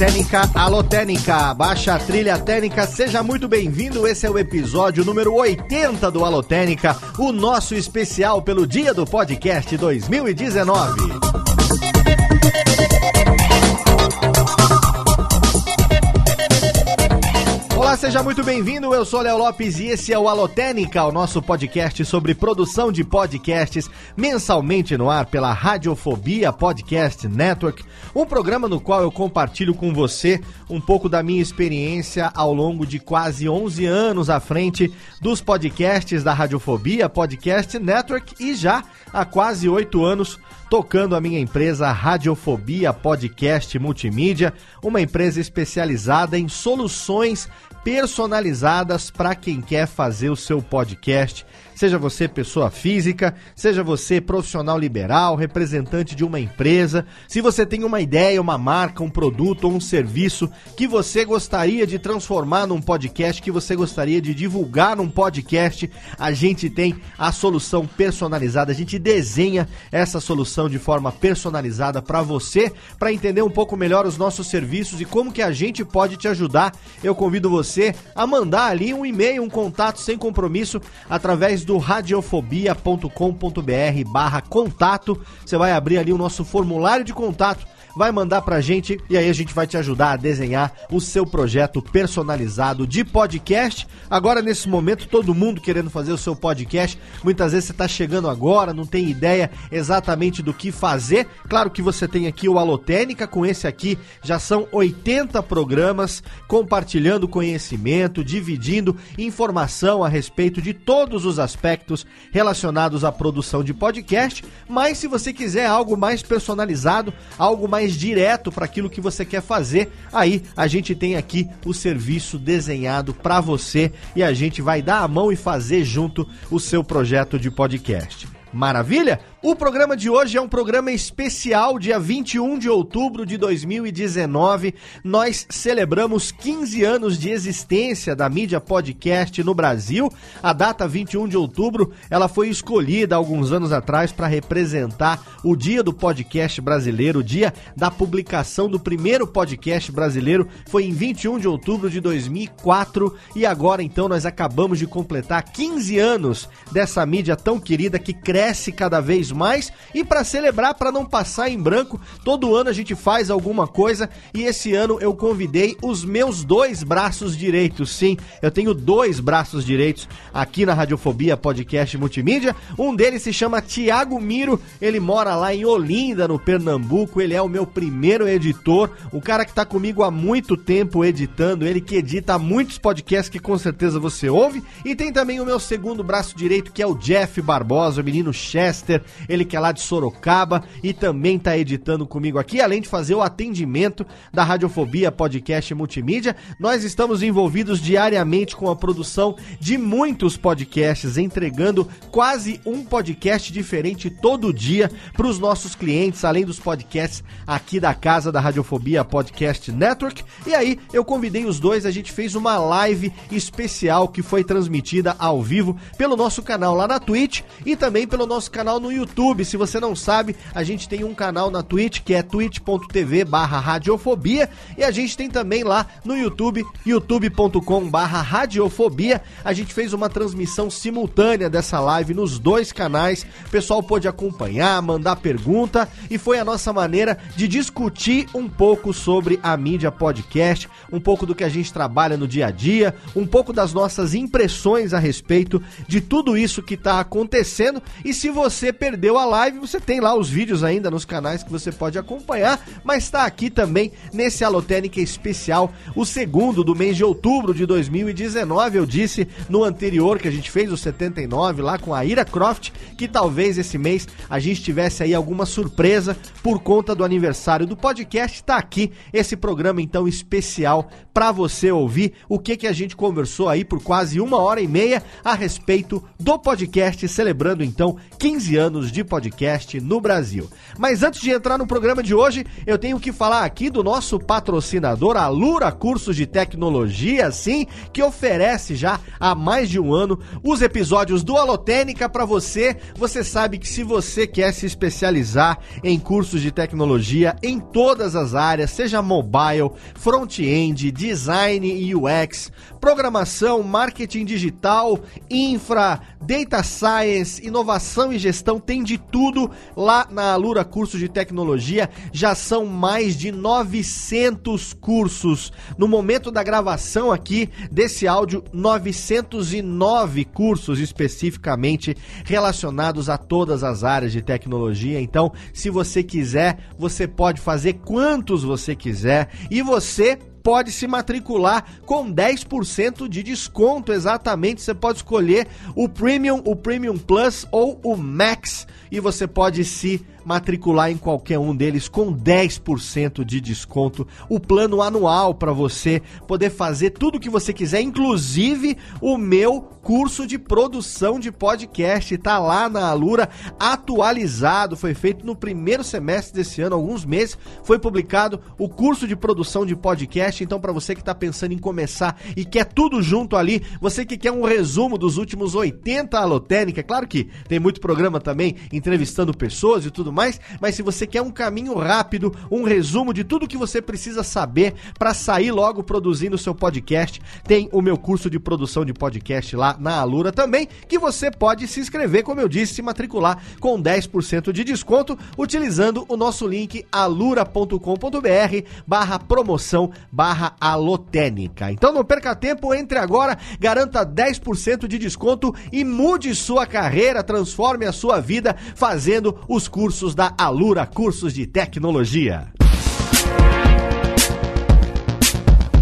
Técnica, alô Técnica, baixa a trilha técnica, seja muito bem-vindo. Esse é o episódio número 80 do Alô Técnica, o nosso especial pelo Dia do Podcast 2019. Olá, seja muito bem-vindo. Eu sou Léo Lopes e esse é o Alotênica, o nosso podcast sobre produção de podcasts mensalmente no ar pela Radiofobia Podcast Network, um programa no qual eu compartilho com você um pouco da minha experiência ao longo de quase 11 anos à frente dos podcasts da Radiofobia Podcast Network e já há quase 8 anos tocando a minha empresa Radiofobia Podcast Multimídia, uma empresa especializada em soluções personalizadas para quem quer fazer o seu podcast Seja você pessoa física, seja você profissional liberal, representante de uma empresa, se você tem uma ideia, uma marca, um produto ou um serviço que você gostaria de transformar num podcast, que você gostaria de divulgar num podcast, a gente tem a solução personalizada. A gente desenha essa solução de forma personalizada para você, para entender um pouco melhor os nossos serviços e como que a gente pode te ajudar. Eu convido você a mandar ali um e-mail, um contato sem compromisso através do do radiofobia.com.br barra contato. Você vai abrir ali o nosso formulário de contato vai mandar pra gente e aí a gente vai te ajudar a desenhar o seu projeto personalizado de podcast. Agora, nesse momento, todo mundo querendo fazer o seu podcast. Muitas vezes você tá chegando agora, não tem ideia exatamente do que fazer. Claro que você tem aqui o Alotênica, com esse aqui já são 80 programas compartilhando conhecimento, dividindo informação a respeito de todos os aspectos relacionados à produção de podcast. Mas se você quiser algo mais personalizado, algo mais mais direto para aquilo que você quer fazer, aí a gente tem aqui o serviço desenhado para você e a gente vai dar a mão e fazer junto o seu projeto de podcast. Maravilha? O programa de hoje é um programa especial, dia 21 de outubro de 2019. Nós celebramos 15 anos de existência da mídia podcast no Brasil. A data 21 de outubro, ela foi escolhida alguns anos atrás para representar o dia do podcast brasileiro, o dia da publicação do primeiro podcast brasileiro. Foi em 21 de outubro de 2004 e agora então nós acabamos de completar 15 anos dessa mídia tão querida que cresce cada vez mais. E para celebrar, para não passar em branco, todo ano a gente faz alguma coisa e esse ano eu convidei os meus dois braços direitos. Sim, eu tenho dois braços direitos aqui na Radiofobia Podcast Multimídia. Um deles se chama Tiago Miro, ele mora lá em Olinda, no Pernambuco. Ele é o meu primeiro editor, o cara que tá comigo há muito tempo editando, ele que edita muitos podcasts que com certeza você ouve. E tem também o meu segundo braço direito, que é o Jeff Barbosa, o menino Chester ele que é lá de Sorocaba e também está editando comigo aqui, além de fazer o atendimento da Radiofobia Podcast Multimídia. Nós estamos envolvidos diariamente com a produção de muitos podcasts, entregando quase um podcast diferente todo dia para os nossos clientes, além dos podcasts aqui da casa da Radiofobia Podcast Network. E aí eu convidei os dois, a gente fez uma live especial que foi transmitida ao vivo pelo nosso canal lá na Twitch e também pelo nosso canal no YouTube YouTube. Se você não sabe, a gente tem um canal na Twitch que é twitch.tv barra radiofobia e a gente tem também lá no YouTube, youtube.com barra radiofobia. A gente fez uma transmissão simultânea dessa live nos dois canais. O pessoal pôde acompanhar, mandar pergunta e foi a nossa maneira de discutir um pouco sobre a mídia podcast, um pouco do que a gente trabalha no dia a dia, um pouco das nossas impressões a respeito de tudo isso que está acontecendo. E se você perdeu perdeu a live, você tem lá os vídeos ainda nos canais que você pode acompanhar, mas está aqui também nesse Alotênica especial, o segundo do mês de outubro de 2019. Eu disse no anterior que a gente fez o 79 lá com a Ira Croft, que talvez esse mês a gente tivesse aí alguma surpresa por conta do aniversário do podcast. Tá aqui esse programa então especial para você ouvir o que que a gente conversou aí por quase uma hora e meia a respeito do podcast, celebrando então 15 anos de podcast no Brasil. Mas antes de entrar no programa de hoje, eu tenho que falar aqui do nosso patrocinador, a Lura Cursos de Tecnologia, sim, que oferece já há mais de um ano os episódios do Alotênica para você. Você sabe que se você quer se especializar em cursos de tecnologia em todas as áreas, seja mobile, front-end, design e UX, programação, marketing digital, infra, data science, inovação e gestão, tem de tudo lá na Alura Cursos de Tecnologia. Já são mais de 900 cursos. No momento da gravação aqui desse áudio, 909 cursos especificamente relacionados a todas as áreas de tecnologia. Então, se você quiser, você pode fazer quantos você quiser e você pode se matricular com 10% de desconto. Exatamente, você pode escolher o Premium, o Premium Plus ou o Max e você pode se matricular em qualquer um deles com 10% de desconto. O plano anual para você poder fazer tudo o que você quiser, inclusive o meu curso de produção de podcast. Está lá na Alura, atualizado. Foi feito no primeiro semestre desse ano, alguns meses. Foi publicado o curso de produção de podcast. Então, para você que está pensando em começar e quer tudo junto ali, você que quer um resumo dos últimos 80 Alotênica, claro que tem muito programa também entrevistando pessoas e tudo mais, mas se você quer um caminho rápido, um resumo de tudo que você precisa saber para sair logo produzindo o seu podcast, tem o meu curso de produção de podcast lá na Alura também, que você pode se inscrever, como eu disse, se matricular com 10% de desconto utilizando o nosso link alura.com.br barra promoção barra alotênica. Então não perca tempo, entre agora, garanta 10% de desconto e mude sua carreira, transforme a sua vida fazendo os cursos da Alura Cursos de Tecnologia.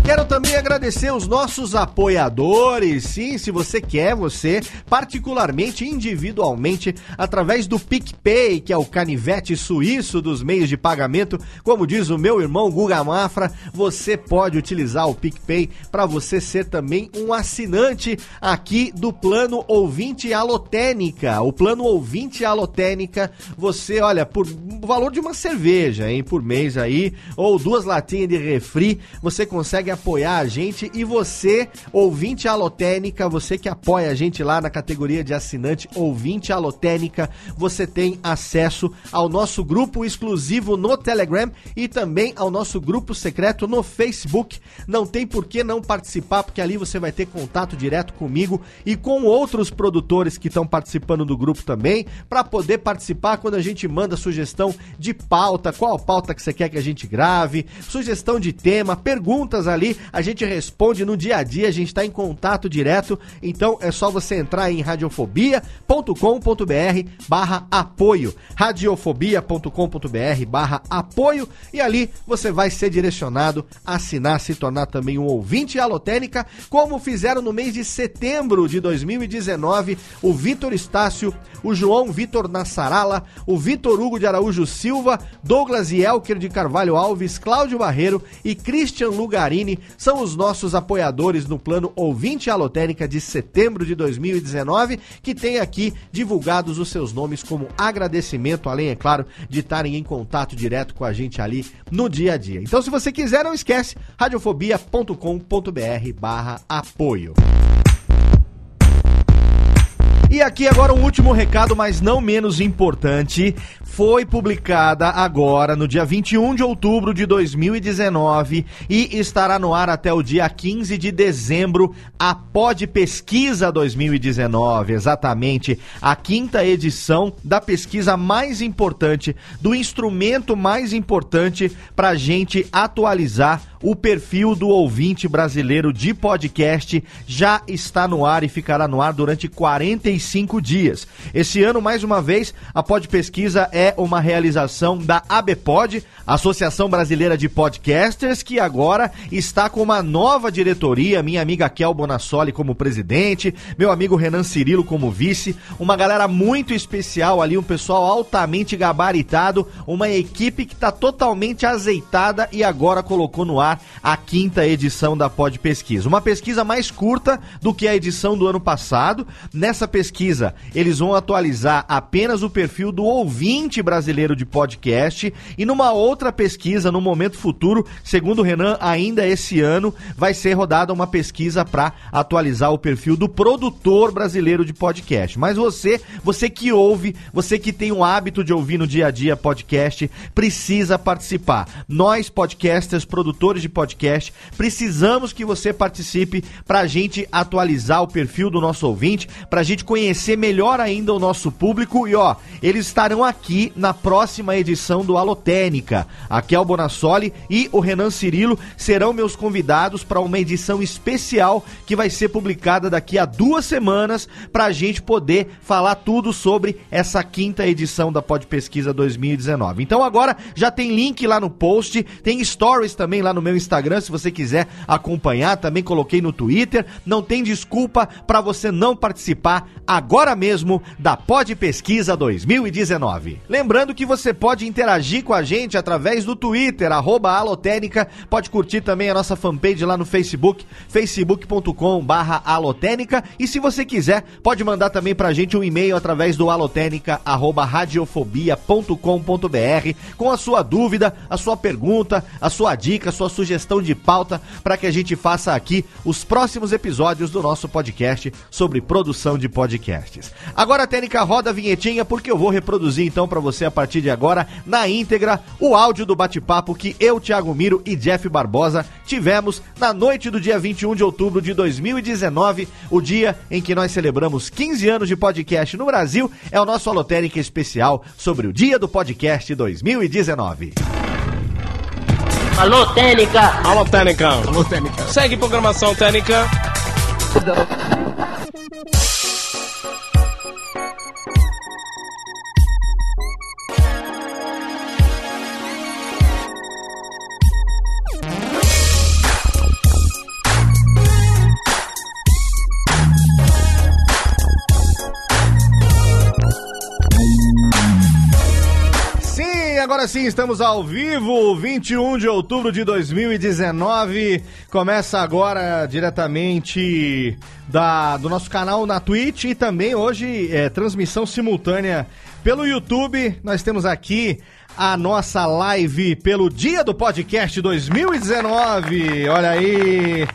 Quero também agradecer os nossos apoiadores. Sim, se você quer, você, particularmente, individualmente, através do PicPay, que é o canivete suíço dos meios de pagamento, como diz o meu irmão Guga Mafra, você pode utilizar o PicPay para você ser também um assinante aqui do plano ouvinte alotênica. O plano ouvinte alotênica, você, olha, por valor de uma cerveja, hein, por mês aí, ou duas latinhas de refri, você consegue apoiar a gente e você, ouvinte alotênica, você que apoia a gente lá na categoria de assinante ouvinte alotênica, você tem acesso ao nosso grupo exclusivo no Telegram e também ao nosso grupo secreto no Facebook. Não tem por que não participar, porque ali você vai ter contato direto comigo e com outros produtores que estão participando do grupo também, para poder participar quando a gente manda sugestão de pauta, qual pauta que você quer que a gente grave, sugestão de tema, perguntas ali a gente responde no dia a dia, a gente está em contato direto, então é só você entrar em radiofobia.com.br barra apoio, radiofobia.com.br barra apoio. E ali você vai ser direcionado a assinar, se tornar também um ouvinte alotênica, como fizeram no mês de setembro de 2019 o Vitor Estácio, o João Vitor Nassarala, o Vitor Hugo de Araújo Silva, Douglas Elker de Carvalho Alves, Cláudio Barreiro e Christian Lugarini são os nossos apoiadores no plano Ouvinte Alotênica de setembro de 2019, que tem aqui divulgados os seus nomes como agradecimento, além, é claro, de estarem em contato direto com a gente ali no dia a dia. Então, se você quiser, não esquece, radiofobia.com.br barra apoio. E aqui agora um último recado, mas não menos importante. Foi publicada agora, no dia 21 de outubro de 2019, e estará no ar até o dia 15 de dezembro, a Pod Pesquisa 2019. Exatamente, a quinta edição da pesquisa mais importante, do instrumento mais importante para a gente atualizar o perfil do ouvinte brasileiro de podcast já está no ar e ficará no ar durante 45 dias. Esse ano, mais uma vez, a Pod Pesquisa é uma realização da ABPOD, Associação Brasileira de Podcasters, que agora está com uma nova diretoria, minha amiga Kel Bonassoli como presidente, meu amigo Renan Cirilo como vice, uma galera muito especial ali, um pessoal altamente gabaritado, uma equipe que está totalmente azeitada e agora colocou no ar a quinta edição da Pod Pesquisa. Uma pesquisa mais curta do que a edição do ano passado. Nessa pesquisa, eles vão atualizar apenas o perfil do ouvinte brasileiro de podcast e numa outra pesquisa, no momento futuro, segundo o Renan, ainda esse ano vai ser rodada uma pesquisa para atualizar o perfil do produtor brasileiro de podcast. Mas você, você que ouve, você que tem o hábito de ouvir no dia a dia podcast, precisa participar. Nós, podcasters, produtores de podcast, precisamos que você participe para a gente atualizar o perfil do nosso ouvinte, para a gente conhecer melhor ainda o nosso público. E ó, eles estarão aqui na próxima edição do Alotênica. A Kel Bonassoli e o Renan Cirilo serão meus convidados para uma edição especial que vai ser publicada daqui a duas semanas para a gente poder falar tudo sobre essa quinta edição da Pod Pesquisa 2019. Então agora já tem link lá no post, tem stories também lá no meu Instagram, se você quiser acompanhar, também coloquei no Twitter. Não tem desculpa para você não participar agora mesmo da Pod Pesquisa 2019. Lembrando que você pode interagir com a gente através do Twitter, arroba Alotênica, pode curtir também a nossa fanpage lá no Facebook, facebook.com barra alotênica, e se você quiser, pode mandar também pra gente um e-mail através do alotênica, arroba radiofobia.com.br, com a sua dúvida, a sua pergunta, a sua dica, a sua sugestão de pauta, para que a gente faça aqui os próximos episódios do nosso podcast sobre produção de podcasts. Agora, Técnica, roda a vinhetinha, porque eu vou reproduzir então para você a partir de agora, na íntegra, o áudio do bate-papo que eu, Thiago Miro e Jeff Barbosa tivemos na noite do dia 21 de outubro de 2019, o dia em que nós celebramos 15 anos de podcast no Brasil, é o nosso Alotérica especial sobre o Dia do Podcast 2019. Alô, Técnica! Alô, Técnica! Alô, Técnica! Segue programação Técnica! Agora sim, estamos ao vivo, 21 de outubro de 2019. Começa agora diretamente da, do nosso canal na Twitch e também hoje é transmissão simultânea pelo YouTube. Nós temos aqui a nossa live pelo Dia do Podcast 2019. Olha aí.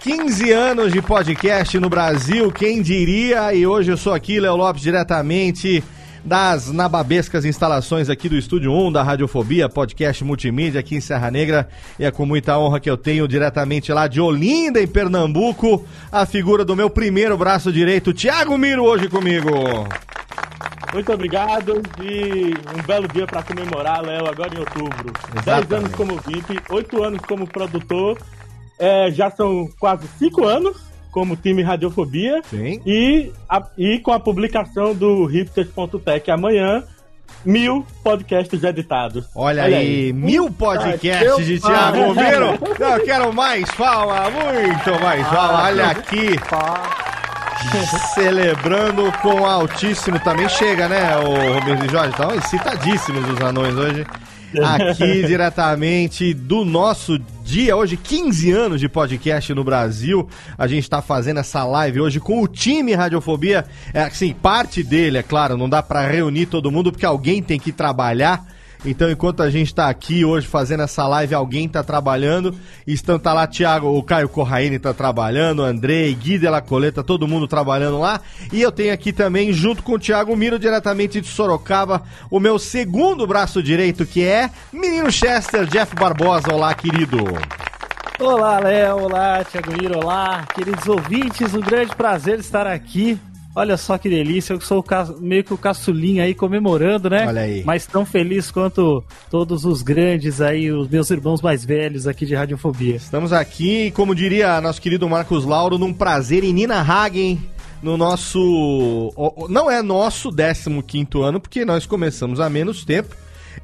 15 anos de podcast no Brasil, quem diria? E hoje eu sou aqui, Léo Lopes, diretamente das nababescas instalações aqui do Estúdio 1 da Radiofobia, podcast multimídia aqui em Serra Negra. E é com muita honra que eu tenho diretamente lá de Olinda, em Pernambuco, a figura do meu primeiro braço direito, Thiago Miro, hoje comigo. Muito obrigado e um belo dia para comemorar, Léo, agora em outubro. Exatamente. 10 anos como VIP, 8 anos como produtor, é, já são quase 5 anos como time Radiofobia. Sim. E, a, e com a publicação do hipsters.tech amanhã, mil podcasts editados. Olha, Olha aí, aí, mil podcasts de Thiago Romero. Não, quero mais fala, muito mais fala. Olha aqui. Celebrando com altíssimo também chega, né, o Romero e Jorge? Estão excitadíssimos os anões hoje aqui diretamente do nosso dia, hoje 15 anos de podcast no Brasil. A gente está fazendo essa live hoje com o time Radiofobia. É assim, parte dele, é claro, não dá para reunir todo mundo porque alguém tem que trabalhar. Então, enquanto a gente está aqui hoje fazendo essa live, alguém está trabalhando. Estão tá lá Thiago, o Caio Corraine está trabalhando, Andrei, Gui de la Coleta, todo mundo trabalhando lá. E eu tenho aqui também, junto com o Thiago Miro, diretamente de Sorocaba, o meu segundo braço direito, que é Menino Chester, Jeff Barbosa. Olá, querido. Olá, Léo. Olá, Thiago Miro. Olá, queridos ouvintes. Um grande prazer estar aqui Olha só que delícia, eu sou o meio que o caçulinha aí comemorando, né? Olha aí. Mas tão feliz quanto todos os grandes aí, os meus irmãos mais velhos aqui de Radiofobia. Estamos aqui, como diria nosso querido Marcos Lauro, num prazer em Nina Hagen, no nosso. Não é nosso 15 ano, porque nós começamos há menos tempo.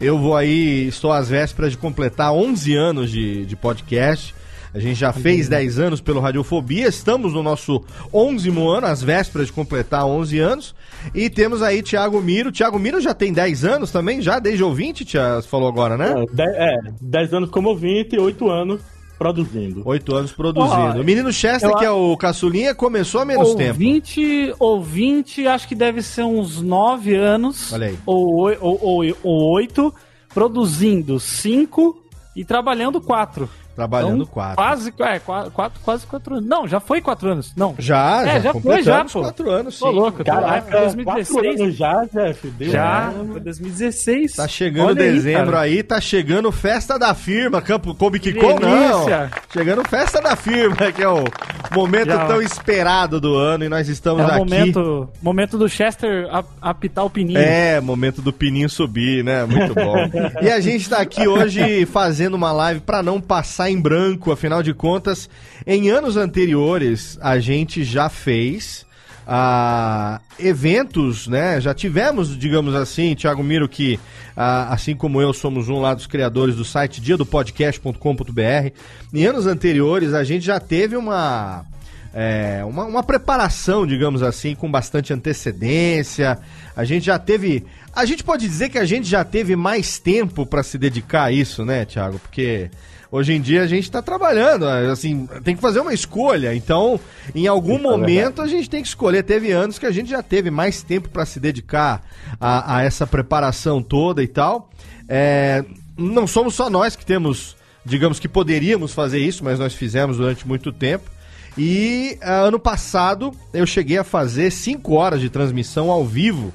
Eu vou aí, estou às vésperas de completar 11 anos de, de podcast. A gente já fez 10 anos pelo Radiofobia, estamos no nosso 11 ano, às vésperas de completar 11 anos. E temos aí Thiago Miro. Thiago Miro já tem 10 anos também, já desde ouvinte, Thiago, você falou agora, né? É, 10 é, anos como ouvinte e 8 anos produzindo. Oito anos produzindo. Oh, o menino Chester, eu... que é o caçulinha, começou há menos ouvinte, tempo. Ouvinte, acho que deve ser uns nove anos. Olha aí. Ou, ou, ou, ou oito. Produzindo cinco e trabalhando quatro. Trabalhando então, quatro. Quase, é, quatro, quase quatro anos. Não, já foi quatro anos. Não. Já, é, já, já foi, já, pô. quatro anos, sim. Tô louco, Caraca, é, 2016. Anos já, Jeff. Deu já, foi 2016. Tá chegando Olha dezembro aí, aí, tá chegando festa da firma, Campo Kobe Kiko, não. Chegando festa da firma, que é o momento já. tão esperado do ano e nós estamos é aqui. Momento, momento do Chester apitar o pininho. É, momento do pininho subir, né? Muito bom. e a gente tá aqui hoje fazendo uma live para não passar em branco, afinal de contas, em anos anteriores a gente já fez uh, eventos, né? Já tivemos, digamos assim, Thiago Miro, que uh, assim como eu somos um lá dos criadores do site dia do podcast.com.br. Em anos anteriores a gente já teve uma é, uma, uma, preparação, digamos assim, com bastante antecedência. A gente já teve. A gente pode dizer que a gente já teve mais tempo para se dedicar a isso, né, Thiago? Porque hoje em dia a gente está trabalhando, assim, tem que fazer uma escolha. Então, em algum Isso é momento é a gente tem que escolher. Teve anos que a gente já teve mais tempo para se dedicar a, a, essa preparação toda e tal. É, não somos só nós que temos, digamos que poderíamos fazer isso, mas nós fizemos durante muito tempo. E uh, ano passado eu cheguei a fazer 5 horas de transmissão ao vivo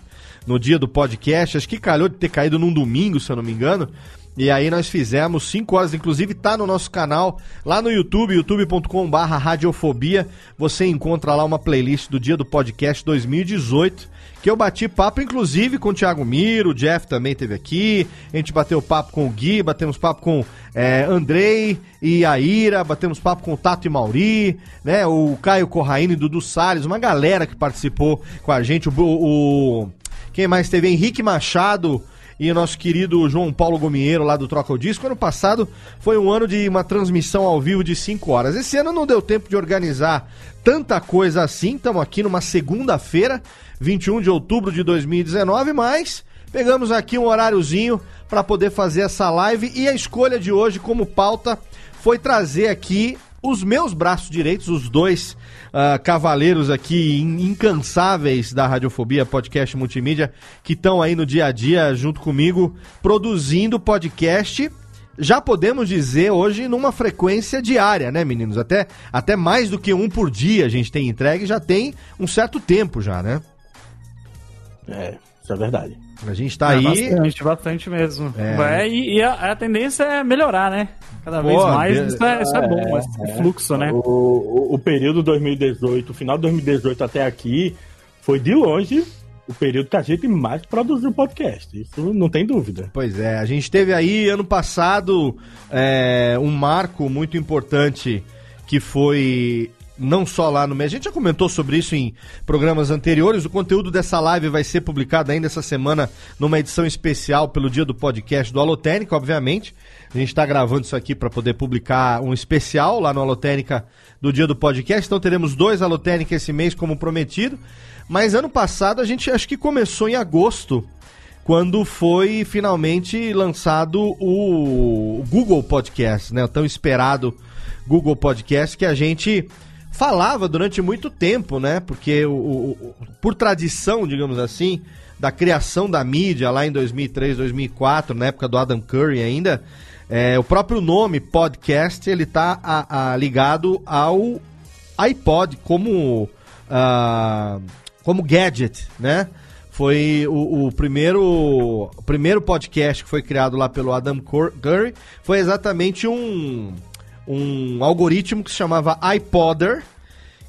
no dia do podcast. Acho que calhou de ter caído num domingo, se eu não me engano. E aí nós fizemos 5 horas, inclusive tá no nosso canal, lá no YouTube, youtube.com.br radiofobia. Você encontra lá uma playlist do dia do podcast 2018 que eu bati papo, inclusive, com o Thiago Miro, o Jeff também teve aqui, a gente bateu papo com o Gui, batemos papo com é, Andrei e a Ira, batemos papo com o Tato e Mauri, né, o Caio Corraine Dudu Salles, uma galera que participou com a gente, o, o quem mais teve? Henrique Machado, e o nosso querido João Paulo Gomieiro lá do Troca o Disco. Ano passado foi um ano de uma transmissão ao vivo de 5 horas. Esse ano não deu tempo de organizar tanta coisa assim. Estamos aqui numa segunda-feira, 21 de outubro de 2019, mas pegamos aqui um horáriozinho para poder fazer essa live e a escolha de hoje como pauta foi trazer aqui os meus braços direitos, os dois uh, cavaleiros aqui incansáveis da Radiofobia Podcast Multimídia, que estão aí no dia a dia junto comigo, produzindo podcast já podemos dizer hoje numa frequência diária, né, meninos? Até, até mais do que um por dia a gente tem entregue, já tem um certo tempo já, né? É, isso é verdade. A gente tá é, aí. Bastante, bastante mesmo. É. É, e, e a, a, tendência é melhorar, né? Cada Pô, vez mais. Deus. Isso, é, isso é bom, esse é. fluxo, né? O, o, o período 2018, o final de 2018 até aqui, foi de longe o período que a gente mais produziu podcast. Isso não tem dúvida. Pois é, a gente teve aí ano passado é, um marco muito importante que foi não só lá no mês. A gente já comentou sobre isso em programas anteriores. O conteúdo dessa live vai ser publicado ainda essa semana numa edição especial pelo dia do podcast do Alotênica, obviamente. A gente está gravando isso aqui para poder publicar um especial lá no Alotênica do dia do podcast. Então teremos dois Alotênica esse mês, como prometido. Mas ano passado a gente acho que começou em agosto, quando foi finalmente lançado o Google Podcast, né? O tão esperado Google Podcast que a gente falava durante muito tempo, né? Porque o, o, por tradição, digamos assim, da criação da mídia lá em 2003, 2004, na época do Adam Curry ainda, é, o próprio nome podcast ele tá a, a, ligado ao iPod como uh, como gadget, né? Foi o, o, primeiro o primeiro podcast que foi criado lá pelo Adam Curry foi exatamente um um algoritmo que se chamava iPodder,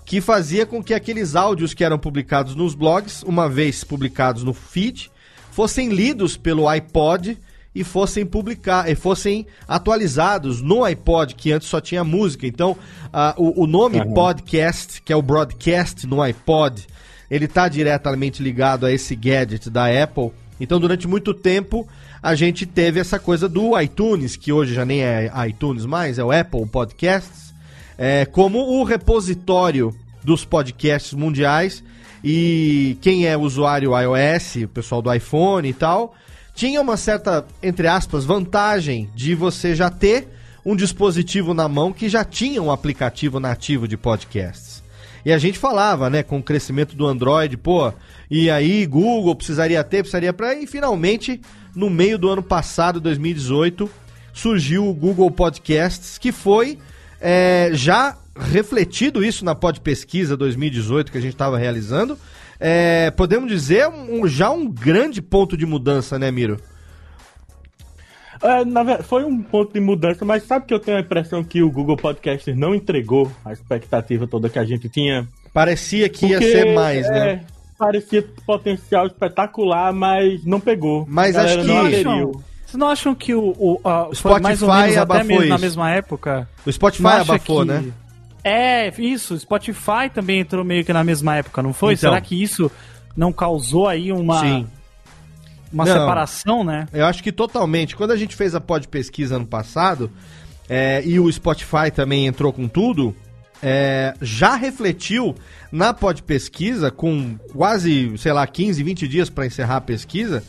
que fazia com que aqueles áudios que eram publicados nos blogs, uma vez publicados no feed, fossem lidos pelo iPod e fossem publicar, e fossem atualizados no iPod, que antes só tinha música. Então, uh, o, o, nome uhum. podcast, que é o broadcast no iPod, ele está diretamente ligado a esse gadget da Apple. Então, durante muito tempo, a gente teve essa coisa do iTunes, que hoje já nem é iTunes mais, é o Apple Podcasts, é, como o repositório dos podcasts mundiais. E quem é usuário iOS, o pessoal do iPhone e tal, tinha uma certa, entre aspas, vantagem de você já ter um dispositivo na mão que já tinha um aplicativo nativo de podcasts. E a gente falava, né, com o crescimento do Android, pô, e aí Google precisaria ter, precisaria para e finalmente no meio do ano passado, 2018, surgiu o Google Podcasts, que foi é, já refletido isso na Pod Pesquisa 2018 que a gente estava realizando, é, podemos dizer, um, já um grande ponto de mudança, né, Miro? É, na, foi um ponto de mudança, mas sabe que eu tenho a impressão que o Google Podcast não entregou a expectativa toda que a gente tinha? Parecia que Porque, ia ser mais, né? É, parecia potencial espetacular, mas não pegou. Mas acho que. Vocês não acham que o, o, o Spotify mais ou menos até mesmo isso. na mesma época? O Spotify abafou, que... né? É, isso. Spotify também entrou meio que na mesma época, não foi? Então, Será que isso não causou aí uma. Sim. Uma não, separação, né? Eu acho que totalmente. Quando a gente fez a pod pesquisa ano passado, é, e o Spotify também entrou com tudo, é, já refletiu na pod pesquisa, com quase, sei lá, 15, 20 dias para encerrar a pesquisa,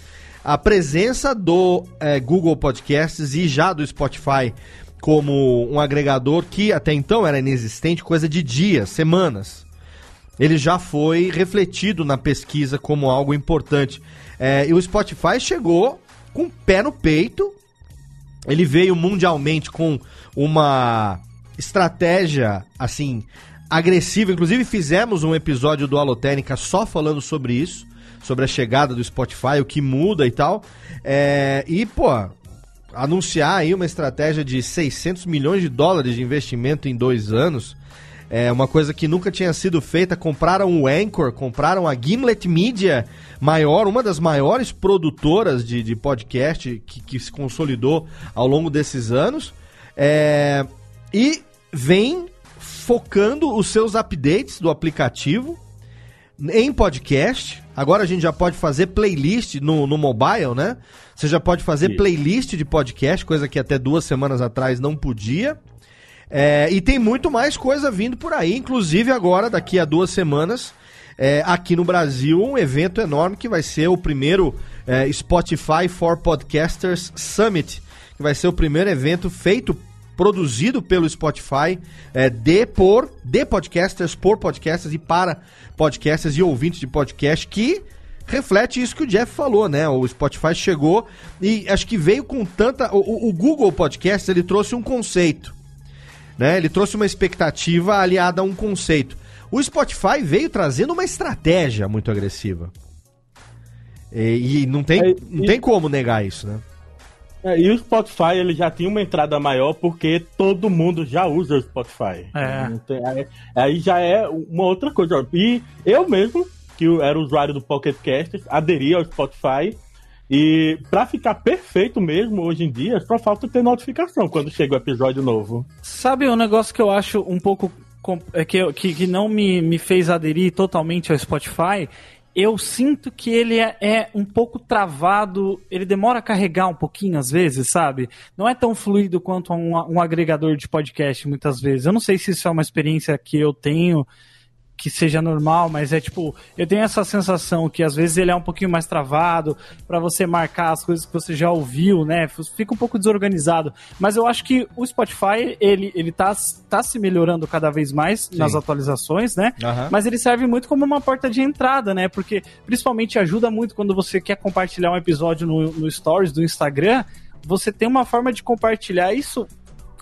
a presença do é, Google Podcasts e já do Spotify como um agregador que até então era inexistente, coisa de dias, semanas. Ele já foi refletido na pesquisa como algo importante. É, e o Spotify chegou com o pé no peito. Ele veio mundialmente com uma estratégia assim agressiva. Inclusive fizemos um episódio do Alotênica só falando sobre isso, sobre a chegada do Spotify, o que muda e tal. É, e pô, anunciar aí uma estratégia de 600 milhões de dólares de investimento em dois anos. É uma coisa que nunca tinha sido feita. Compraram o Anchor, compraram a Gimlet Media, maior, uma das maiores produtoras de, de podcast que, que se consolidou ao longo desses anos. É, e vem focando os seus updates do aplicativo em podcast. Agora a gente já pode fazer playlist no, no mobile, né? Você já pode fazer Sim. playlist de podcast, coisa que até duas semanas atrás não podia. É, e tem muito mais coisa vindo por aí, inclusive agora, daqui a duas semanas, é, aqui no Brasil, um evento enorme que vai ser o primeiro é, Spotify for Podcasters Summit, que vai ser o primeiro evento feito produzido pelo Spotify é, de por de podcasters por podcasters e para podcasters e ouvintes de podcast que reflete isso que o Jeff falou, né? O Spotify chegou e acho que veio com tanta o, o Google Podcast ele trouxe um conceito, né? Ele trouxe uma expectativa aliada a um conceito. O Spotify veio trazendo uma estratégia muito agressiva. E, e não tem, é, não tem como negar isso, né? É, e o Spotify ele já tinha uma entrada maior porque todo mundo já usa o Spotify. É. Tem, aí, aí, já é uma outra coisa. E eu mesmo, que era usuário do Pocket Cast, aderi ao Spotify. E para ficar perfeito mesmo hoje em dia, só falta ter notificação quando chega o episódio novo. Sabe um negócio que eu acho um pouco é que, que, que não me, me fez aderir totalmente ao Spotify eu sinto que ele é, é, um pouco travado, ele demora a carregar um pouquinho às vezes, sabe? Não é tão fluido quanto um, um agregador de podcast muitas vezes. Eu não sei se isso é uma experiência que eu tenho que seja normal, mas é tipo, eu tenho essa sensação que às vezes ele é um pouquinho mais travado para você marcar as coisas que você já ouviu, né? Fica um pouco desorganizado. Mas eu acho que o Spotify, ele, ele tá, tá se melhorando cada vez mais Sim. nas atualizações, né? Uhum. Mas ele serve muito como uma porta de entrada, né? Porque principalmente ajuda muito quando você quer compartilhar um episódio no, no Stories do Instagram, você tem uma forma de compartilhar isso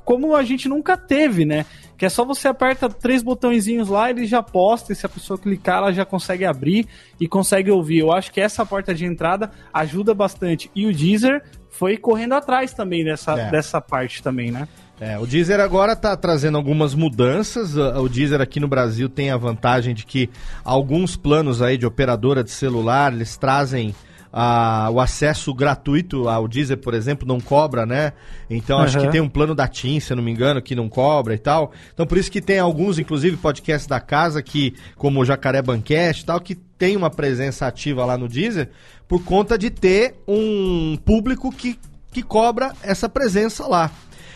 como a gente nunca teve, né? Que é só você aperta três botõezinhos lá, ele já posta, e se a pessoa clicar, ela já consegue abrir e consegue ouvir. Eu acho que essa porta de entrada ajuda bastante. E o Deezer foi correndo atrás também dessa, é. dessa parte também, né? É, o Deezer agora está trazendo algumas mudanças. O Deezer aqui no Brasil tem a vantagem de que alguns planos aí de operadora de celular, eles trazem ah, o acesso gratuito ao Deezer, por exemplo, não cobra, né? Então acho que tem um plano da TIM, se eu não me engano, que não cobra e tal. Então por isso que tem alguns, inclusive podcasts da casa, que, como o Jacaré Banquete e tal, que tem uma presença ativa lá no Deezer, por conta de ter um público que, que cobra essa presença lá.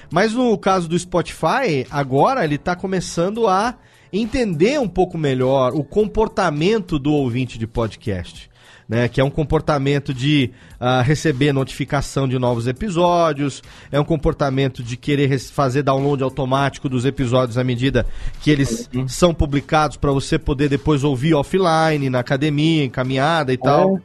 Mas no caso do Spotify, agora ele está começando a entender um pouco melhor o comportamento do ouvinte de podcast. Né, que é um comportamento de uh, receber notificação de novos episódios, é um comportamento de querer fazer download automático dos episódios à medida que eles uhum. são publicados para você poder depois ouvir offline, na academia, em caminhada e é. tal.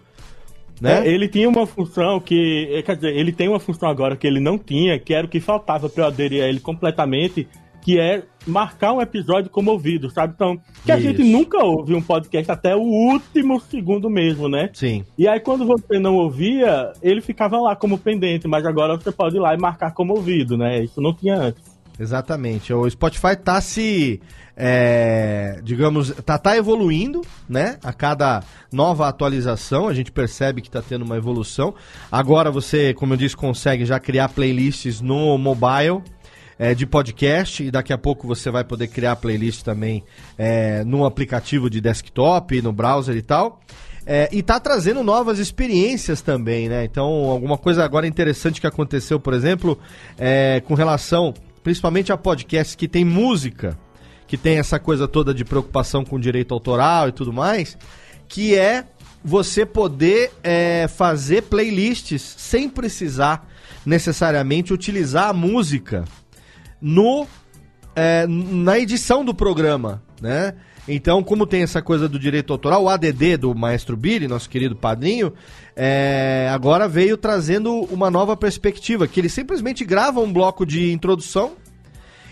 Né? É, ele tinha uma função que. É, quer dizer, ele tem uma função agora que ele não tinha, que era o que faltava para eu aderir a ele completamente, que é marcar um episódio como ouvido, sabe? Então, que a Isso. gente nunca ouve um podcast até o último segundo mesmo, né? Sim. E aí, quando você não ouvia, ele ficava lá como pendente, mas agora você pode ir lá e marcar como ouvido, né? Isso não tinha antes. Exatamente. O Spotify tá se é, digamos, tá, tá evoluindo, né? A cada nova atualização, a gente percebe que tá tendo uma evolução. Agora você, como eu disse, consegue já criar playlists no mobile. É, de podcast e daqui a pouco você vai poder criar playlist também é, no aplicativo de desktop, no browser e tal. É, e tá trazendo novas experiências também, né? Então, alguma coisa agora interessante que aconteceu, por exemplo, é, com relação principalmente a podcasts que tem música que tem essa coisa toda de preocupação com direito autoral e tudo mais, que é você poder é, fazer playlists sem precisar necessariamente utilizar a música no é, na edição do programa, né? Então, como tem essa coisa do direito autoral, o ADD do Maestro Billy, nosso querido padrinho, é, agora veio trazendo uma nova perspectiva, que ele simplesmente grava um bloco de introdução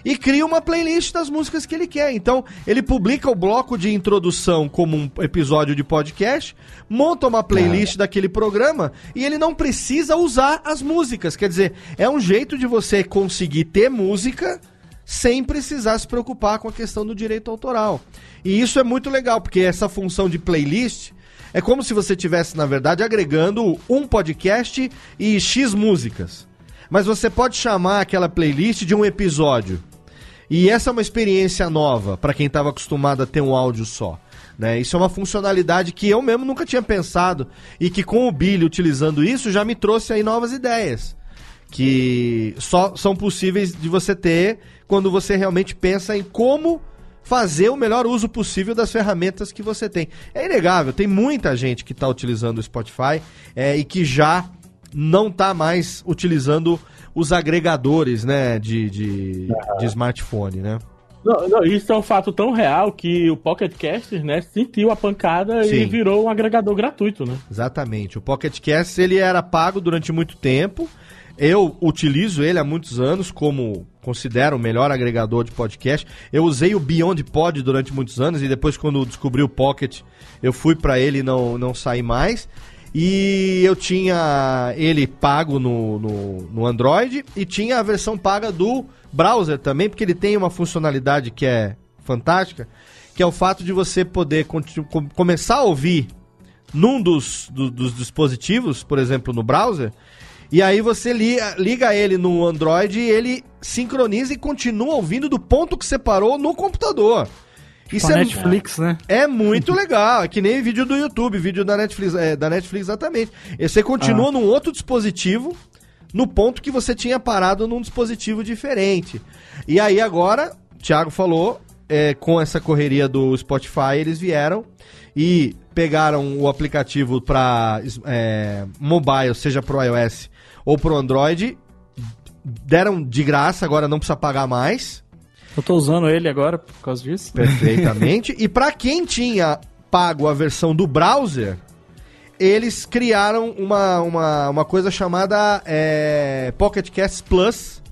e cria uma playlist das músicas que ele quer. Então, ele publica o bloco de introdução como um episódio de podcast, monta uma playlist é. daquele programa e ele não precisa usar as músicas. Quer dizer, é um jeito de você conseguir ter música sem precisar se preocupar com a questão do direito autoral. E isso é muito legal, porque essa função de playlist é como se você tivesse, na verdade, agregando um podcast e X músicas. Mas você pode chamar aquela playlist de um episódio. E essa é uma experiência nova para quem estava acostumado a ter um áudio só. Né? Isso é uma funcionalidade que eu mesmo nunca tinha pensado e que com o Billy utilizando isso já me trouxe aí novas ideias que só são possíveis de você ter quando você realmente pensa em como fazer o melhor uso possível das ferramentas que você tem. É inegável, tem muita gente que está utilizando o Spotify é, e que já não está mais utilizando os agregadores, né, de, de, de smartphone, né? Não, não, isso é um fato tão real que o Pocket Cast, né, sentiu a pancada Sim. e virou um agregador gratuito, né? Exatamente. O Pocket Cast, ele era pago durante muito tempo. Eu utilizo ele há muitos anos como considero o melhor agregador de podcast. Eu usei o Beyond Pod durante muitos anos e depois quando descobri o Pocket, eu fui para ele e não não saí mais. E eu tinha ele pago no, no, no, Android e tinha a versão paga do browser também, porque ele tem uma funcionalidade que é fantástica, que é o fato de você poder começar a ouvir num dos, do, dos dispositivos, por exemplo, no browser, e aí você liga, liga ele no Android e ele sincroniza e continua ouvindo do ponto que você parou no computador. Isso é Netflix, né? É muito legal. É que nem vídeo do YouTube, vídeo da Netflix, é, da Netflix exatamente. E você continua ah. num outro dispositivo, no ponto que você tinha parado num dispositivo diferente. E aí agora, o Thiago falou, é, com essa correria do Spotify, eles vieram e pegaram o aplicativo para é, mobile, seja pro iOS ou pro Android, deram de graça, agora não precisa pagar mais. Eu tô usando ele agora por causa disso. Perfeitamente. e para quem tinha pago a versão do browser, eles criaram uma, uma, uma coisa chamada é, Pocket Cast Plus,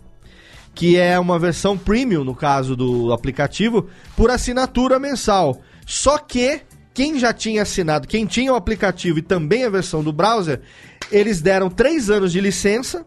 que é uma versão premium, no caso do aplicativo, por assinatura mensal. Só que quem já tinha assinado, quem tinha o aplicativo e também a versão do browser, eles deram três anos de licença,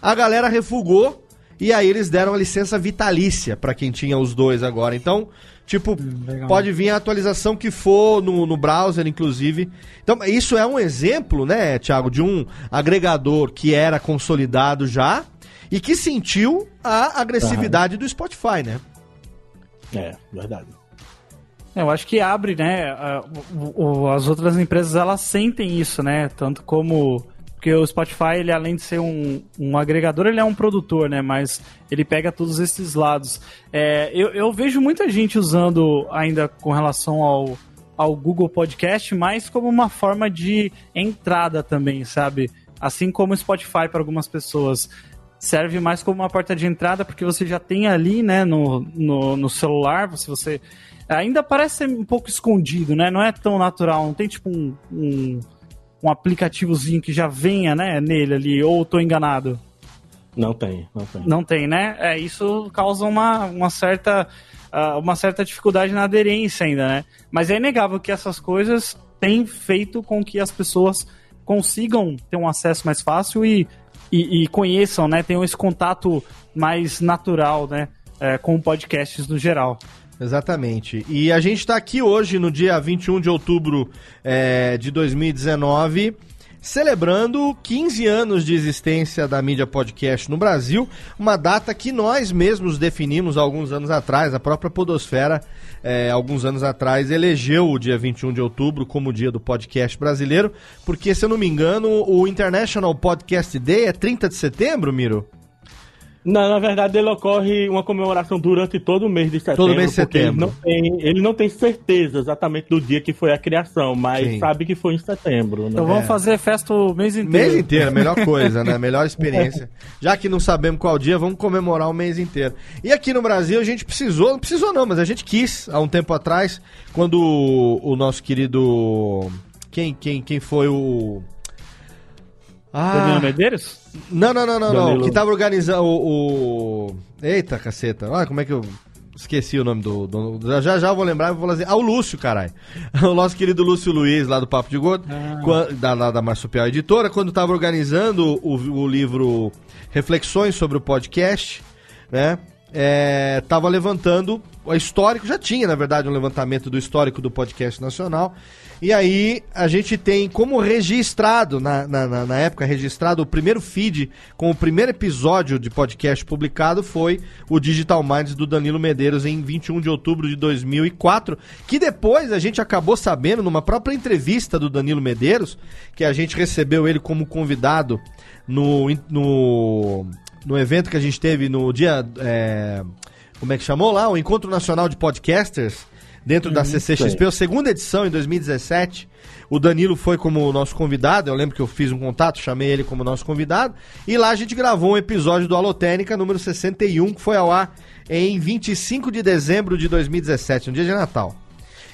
a galera refugou E aí eles deram a licença vitalícia para quem tinha os dois agora. Então, tipo, Legal. pode vir a atualização que for no, no browser, inclusive. Então, isso é um exemplo, né, Thiago, de um agregador que era consolidado já e que sentiu a agressividade do Spotify, né? É, verdade. É, Eu acho que abre, né? As outras empresas elas sentem isso, né? Tanto como. Porque o Spotify, ele além de ser um, um agregador, ele é um produtor, né? Mas ele pega todos esses lados. É, eu, eu vejo muita gente usando ainda com relação ao, ao Google Podcast, mais como uma forma de entrada também, sabe? Assim como o Spotify para algumas pessoas serve mais como uma porta de entrada, porque você já tem ali, né, no, no, no celular, se você. Ainda parece ser um pouco escondido, né? Não é tão natural, não tem tipo um, um, um aplicativozinho que já venha, né, nele ali, ou tô enganado. Não tem, não tem. Não tem, né? É, isso causa uma, uma certa ah, uma certa dificuldade na aderência ainda, né? Mas é inegável que essas coisas têm feito com que as pessoas consigam ter um acesso mais fácil e, e, e conheçam, né? Tenham esse contato mais natural, né? é, com podcasts no geral. Exatamente. E a gente está aqui hoje, no dia 21 de outubro é, de 2019, celebrando 15 anos de existência da mídia podcast no Brasil, uma data que nós mesmos definimos alguns anos atrás, a própria Podosfera, é, alguns anos atrás, elegeu o dia 21 de outubro como o dia do podcast brasileiro, porque, se eu não me engano, o International Podcast Day é 30 de setembro, Miro? Não, na verdade, ele ocorre uma comemoração durante todo o mês de setembro. Todo mês de setembro. Ele não, tem, ele não tem certeza exatamente do dia que foi a criação, mas Sim. sabe que foi em setembro. Né? Então vamos fazer festa o mês inteiro. Mês inteiro, melhor coisa, né? Melhor experiência. Já que não sabemos qual dia, vamos comemorar o mês inteiro. E aqui no Brasil a gente precisou, não precisou não, mas a gente quis há um tempo atrás, quando o, o nosso querido. Quem, quem, quem foi o. Danilo Ah, Medeiros? não, não, não, não, não. Danilo. Que tava organizando o, o- Eita, caceta. Olha como é que eu. Esqueci o nome do. do- já já eu vou lembrar e vou falar assim. Ah, o Lúcio, caralho. O nosso querido Lúcio Luiz, lá do Papo de Gordo, quan- da, da, da Marsupial Editora, quando tava organizando o, o livro Reflexões sobre o Podcast, né? É, tava levantando o histórico, já tinha, na verdade, um levantamento do histórico do podcast nacional. E aí a gente tem como registrado, na, na, na- época registrado, o primeiro feed com o primeiro episódio de podcast publicado foi o Digital Minds do Danilo Medeiros em 21 de outubro de 2004, que depois a gente acabou sabendo numa própria entrevista do Danilo Medeiros, que a gente recebeu ele como convidado no, no, no evento que a gente teve no dia. é, como é que chamou lá? O Encontro Nacional de Podcasters, dentro da CCXP, a segunda edição em 2017. O Danilo foi como nosso convidado. Eu lembro que eu fiz um contato, chamei ele como nosso convidado. E lá a gente gravou um episódio do Alotênica, número 61, que foi ao ar em 25 de dezembro de 2017, um dia de Natal.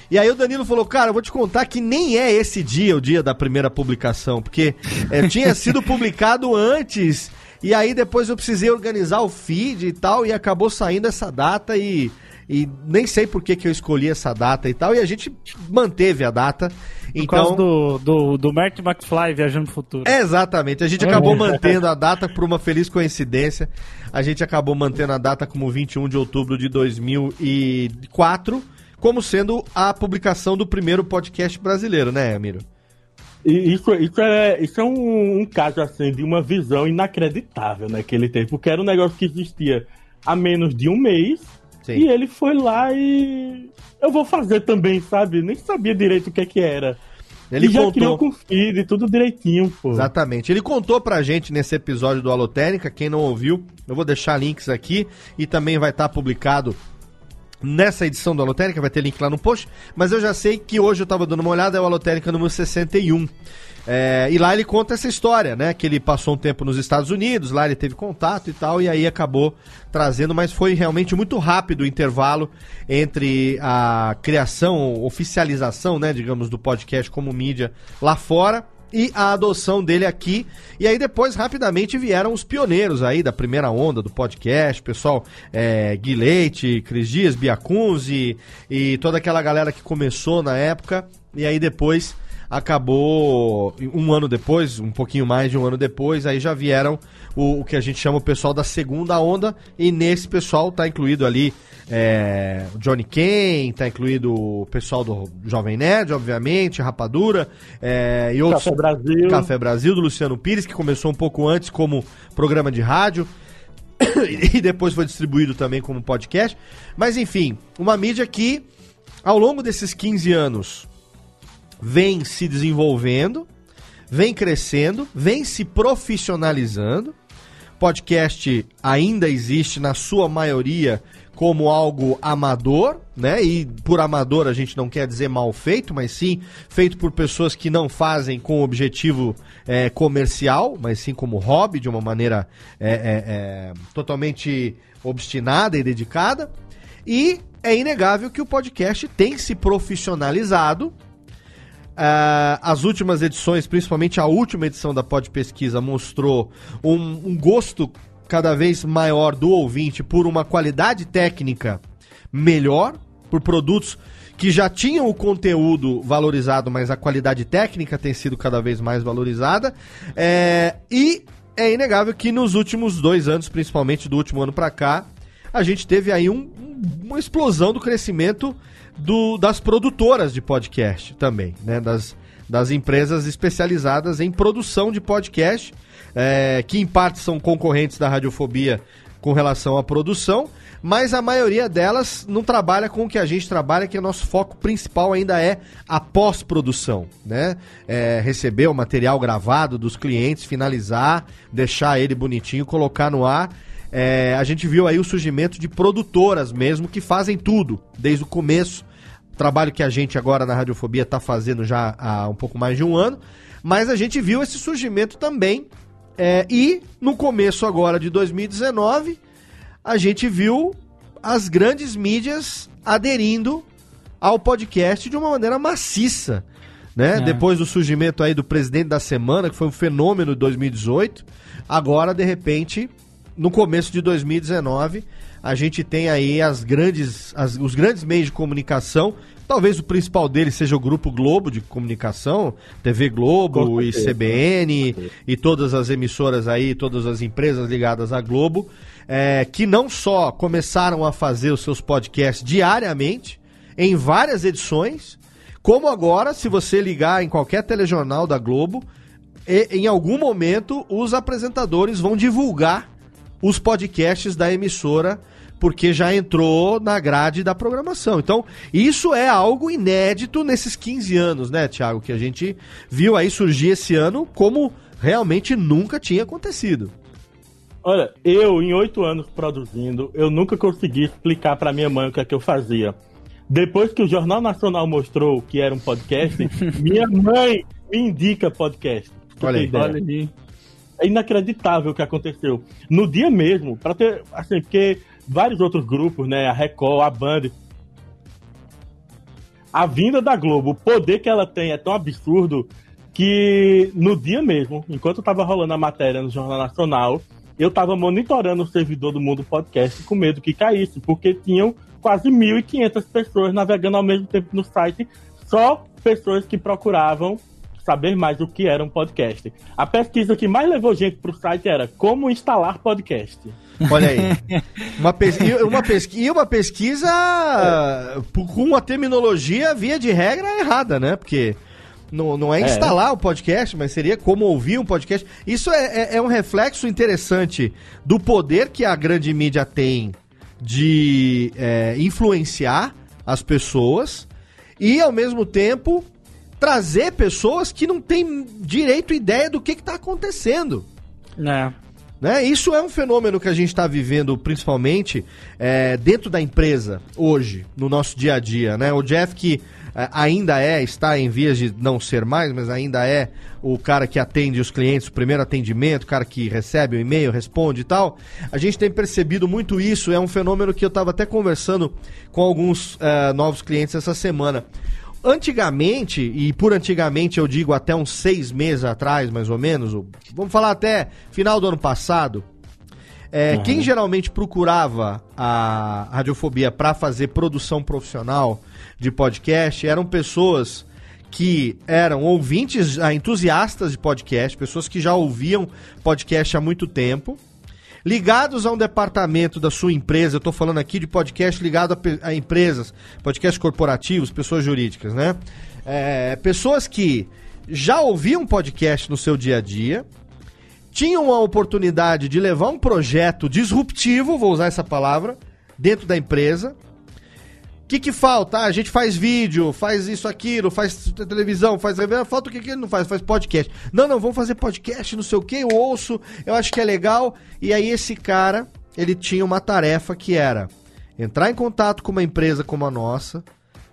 E aí o Danilo falou, cara, eu vou te contar que nem é esse dia o dia da primeira publicação, porque é, tinha sido publicado antes, e aí depois eu precisei organizar o feed e tal, e acabou saindo essa data e, e nem sei por que, que eu escolhi essa data e tal, e a gente manteve a data. Por causa Então, do, do, do Martin McFly viajando no futuro. é, exatamente. A gente acabou mantendo a data por uma feliz coincidência. A gente acabou mantendo a data como 21 de outubro de 2004, como sendo a publicação do primeiro podcast brasileiro, né, Amiro? E isso, isso é, isso é um, um caso assim de uma visão inacreditável né, que ele teve, porque era um negócio que existia há menos de um mês Sim. e ele foi lá e eu vou fazer também, sabe? Nem sabia direito o que é que era. Ele e já contou. criou com feed, tudo direitinho, pô. Exatamente. Ele contou pra gente nesse episódio do Alotênica, quem não ouviu, eu vou deixar links aqui e também vai estar publicado nessa edição do Alotênica, vai ter link lá no post, mas eu já sei que hoje eu tava dando uma olhada, é o Alotênica número 61. É, e lá ele conta essa história, né? Que ele passou um tempo nos Estados Unidos, lá ele teve contato e tal, e aí acabou trazendo, mas foi realmente muito rápido o intervalo entre a criação, oficialização, né, digamos, do podcast como mídia lá fora e a adoção dele aqui. E aí depois, rapidamente, vieram os pioneiros aí da primeira onda do podcast, pessoal, é, Gui Leite, Cris Dias, Biacunzi e toda aquela galera que começou na época. E aí depois acabou um ano depois, um pouquinho mais de um ano depois, aí já vieram o, o que a gente chama o pessoal da segunda onda, e nesse pessoal tá incluído ali é, Johnny Ken, tá incluído o pessoal do Jovem Nerd, obviamente, Rapadura, é, e outros. Café Brasil. Café Brasil, do Luciano Pires, que começou um pouco antes como programa de rádio. e depois foi distribuído também como podcast. Mas enfim, uma mídia que, ao longo desses 15 anos, vem se desenvolvendo, vem crescendo, vem se profissionalizando. Podcast ainda existe na sua maioria como algo amador, né? E por amador a gente não quer dizer mal feito, mas sim feito por pessoas que não fazem com objetivo é, comercial, mas sim como hobby, de uma maneira é, é, é, totalmente obstinada e dedicada. E é inegável que o podcast tem se profissionalizado. Uh, as últimas edições, principalmente a última edição da Pod Pesquisa, mostrou um, um gosto cada vez maior do ouvinte por uma qualidade técnica melhor, por produtos que já tinham o conteúdo valorizado, mas a qualidade técnica tem sido cada vez mais valorizada. É, e é inegável que nos últimos dois anos, principalmente do último ano para cá, a gente teve aí um, uma explosão do crescimento do, das produtoras de podcast também, né? Das, das empresas especializadas em produção de podcast é, que em parte são concorrentes da radiofobia com relação à produção, mas a maioria delas não trabalha com o que a gente trabalha, que é o nosso foco principal ainda é a pós-produção, né? É, receber o material gravado dos clientes, finalizar, deixar ele bonitinho, colocar no ar. É, a gente viu aí o surgimento de produtoras mesmo que fazem tudo, desde o começo. Trabalho que a gente agora na Radiofobia está fazendo já há um pouco mais de um ano. Mas a gente viu esse surgimento também é, e no começo agora de 2019, a gente viu as grandes mídias aderindo ao podcast de uma maneira maciça. Né? É. Depois do surgimento aí do presidente da semana, que foi um fenômeno de 2018, agora, de repente, no começo de 2019, a gente tem aí as grandes, as, os grandes meios de comunicação. Talvez o principal dele seja o Grupo Globo de Comunicação, TV Globo e CBN e todas as emissoras aí, todas as empresas ligadas à Globo, é, que não só começaram a fazer os seus podcasts diariamente, em várias edições, como agora, se você ligar em qualquer telejornal da Globo, e, em algum momento os apresentadores vão divulgar os podcasts da emissora porque já entrou na grade da programação. Então, isso é algo inédito nesses 15 anos, né, Tiago? Que a gente viu aí surgir esse ano como realmente nunca tinha acontecido. Olha, eu, em oito anos produzindo, eu nunca consegui explicar para minha mãe o que é que eu fazia. Depois que o Jornal Nacional mostrou que era um podcast, minha mãe me indica podcast. Olha aí, olha aí. É inacreditável o que aconteceu. No dia mesmo, para ter, assim, porque vários outros grupos, né? A Record, a Band. A vinda da Globo, o poder que ela tem é tão absurdo que no dia mesmo, enquanto estava rolando a matéria no Jornal Nacional, eu estava monitorando o servidor do Mundo Podcast com medo que caísse, porque tinham quase 1.500 pessoas navegando ao mesmo tempo no site, só pessoas que procuravam saber mais do que era um podcast. A pesquisa que mais levou gente para o site era como instalar podcast. Olha aí. Uma, pesquisa, uma, pesquisa, uma pesquisa é. com uma terminologia, via de regra, errada, né? Porque não, não é, é. instalar é. o podcast, mas seria como ouvir um podcast. Isso é, é, é um reflexo interessante do poder que a grande mídia tem de é, influenciar as pessoas e, ao mesmo tempo, trazer pessoas que não têm direito ideia do que está acontecendo. É. Né? Isso é um fenômeno que a gente está vivendo principalmente é, dentro da empresa hoje, no nosso dia a dia. Né? O Jeff que é, ainda é, está em vias de não ser mais, mas ainda é o cara que atende os clientes, o primeiro atendimento, o cara que recebe o e-mail, responde e tal. A gente tem percebido muito isso, é um fenômeno que eu estava até conversando com alguns uh, novos clientes essa semana. Antigamente, e por antigamente eu digo até uns seis meses atrás, mais ou menos, vamos falar até final do ano passado, é, uhum. quem geralmente procurava a radiofobia para fazer produção profissional de podcast eram pessoas que eram ouvintes, ah, entusiastas de podcast, pessoas que já ouviam podcast há muito tempo, ligados a um departamento da sua empresa, eu estou falando aqui de podcast ligado a, a empresas, podcast corporativos, pessoas jurídicas, né? É, pessoas que já ouviam podcast no seu dia a dia, tinham a oportunidade de levar um projeto disruptivo, vou usar essa palavra, dentro da empresa. Que, que falta? Ah, a gente faz vídeo, faz isso, aquilo, faz televisão, faz Falta o que, que ele não faz? Faz podcast. Não, não, vamos fazer podcast, não sei o que, eu ouço, eu acho que é legal. E aí esse cara, ele tinha uma tarefa que era entrar em contato com uma empresa como a nossa,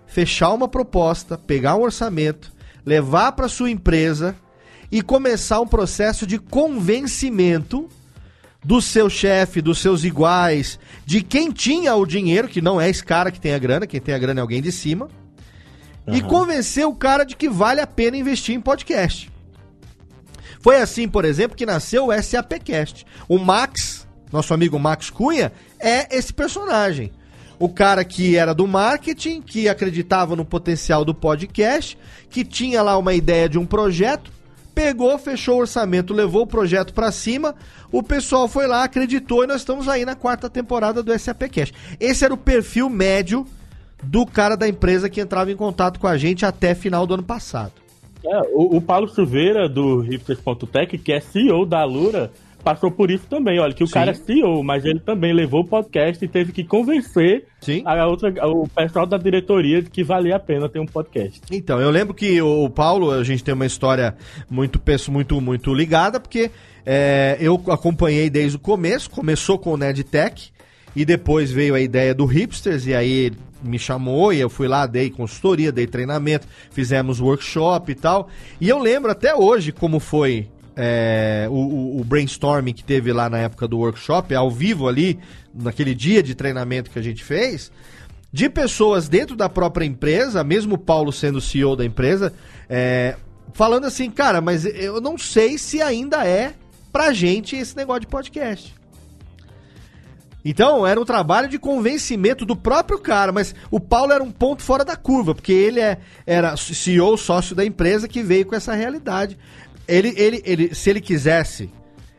fechar uma proposta, pegar um orçamento, levar para sua empresa e começar um processo de convencimento do seu chefe, dos seus iguais, de quem tinha o dinheiro, que não é esse cara que tem a grana, quem tem a grana é alguém de cima, uhum. e convencer o cara de que vale a pena investir em podcast. Foi assim, por exemplo, que nasceu o SAPcast. O Max, nosso amigo Max Cunha, é esse personagem. O cara que era do marketing, que acreditava no potencial do podcast, que tinha lá uma ideia de um projeto, pegou, fechou o orçamento, levou o projeto para cima, o pessoal foi lá, acreditou e nós estamos aí na quarta temporada do SAP Cash. Esse era o perfil médio do cara da empresa que entrava em contato com a gente até final do ano passado. É, o, o Paulo Silveira do Hipsters.tech, que é CEO da Lura, passou por isso também. Olha, que o Sim. cara é CEO, mas ele também levou o podcast e teve que convencer Sim. A outra, o pessoal da diretoria de que valia a pena ter um podcast. Então, eu lembro que o Paulo, a gente tem uma história muito, muito, muito ligada, porque é, eu acompanhei desde o começo, começou com o NerdTech, e depois veio a ideia do Hipsters, e aí me chamou e eu fui lá, dei consultoria, dei treinamento, fizemos workshop e tal. E eu lembro até hoje como foi é, o, o, brainstorming que teve lá na época do workshop, ao vivo ali, naquele dia de treinamento que a gente fez, de pessoas dentro da própria empresa, mesmo o Paulo sendo CEO da empresa, é, falando assim, cara, mas eu não sei se ainda é pra gente esse negócio de podcast. Então, era um trabalho de convencimento do próprio cara, mas o Paulo era um ponto fora da curva, porque ele é, era CEO, sócio da empresa que veio com essa realidade. Ele, ele, ele, se ele quisesse,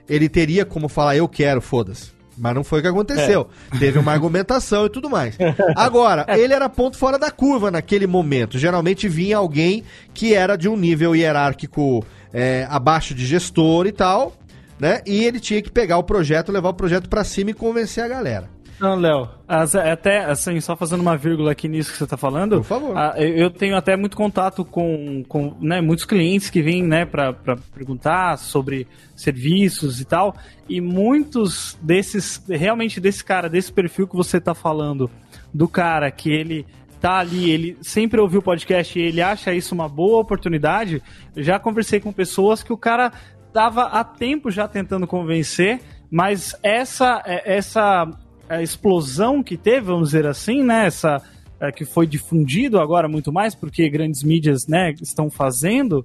ele teria como falar, eu quero, foda-se. Mas não foi o que aconteceu. É. Teve uma argumentação e tudo mais. Agora, ele era ponto fora da curva naquele momento. Geralmente vinha alguém que era de um nível hierárquico é, abaixo de gestor e tal, né? E ele tinha que pegar o projeto, levar o projeto para cima e convencer a galera. Não, Léo, até assim, só fazendo uma vírgula aqui nisso que você está falando. Por favor. eu tenho até muito contato com, com né, muitos clientes que vêm né, para perguntar sobre serviços e tal. E muitos desses, realmente desse cara, desse perfil que você está falando, do cara que ele tá ali, ele sempre ouviu o podcast e ele acha isso uma boa oportunidade. Já conversei com pessoas que o cara estava há tempo já tentando convencer, mas essa é, essa a explosão que teve, vamos dizer assim, né? Essa, é, que foi difundido agora muito mais, porque grandes mídias né, estão fazendo.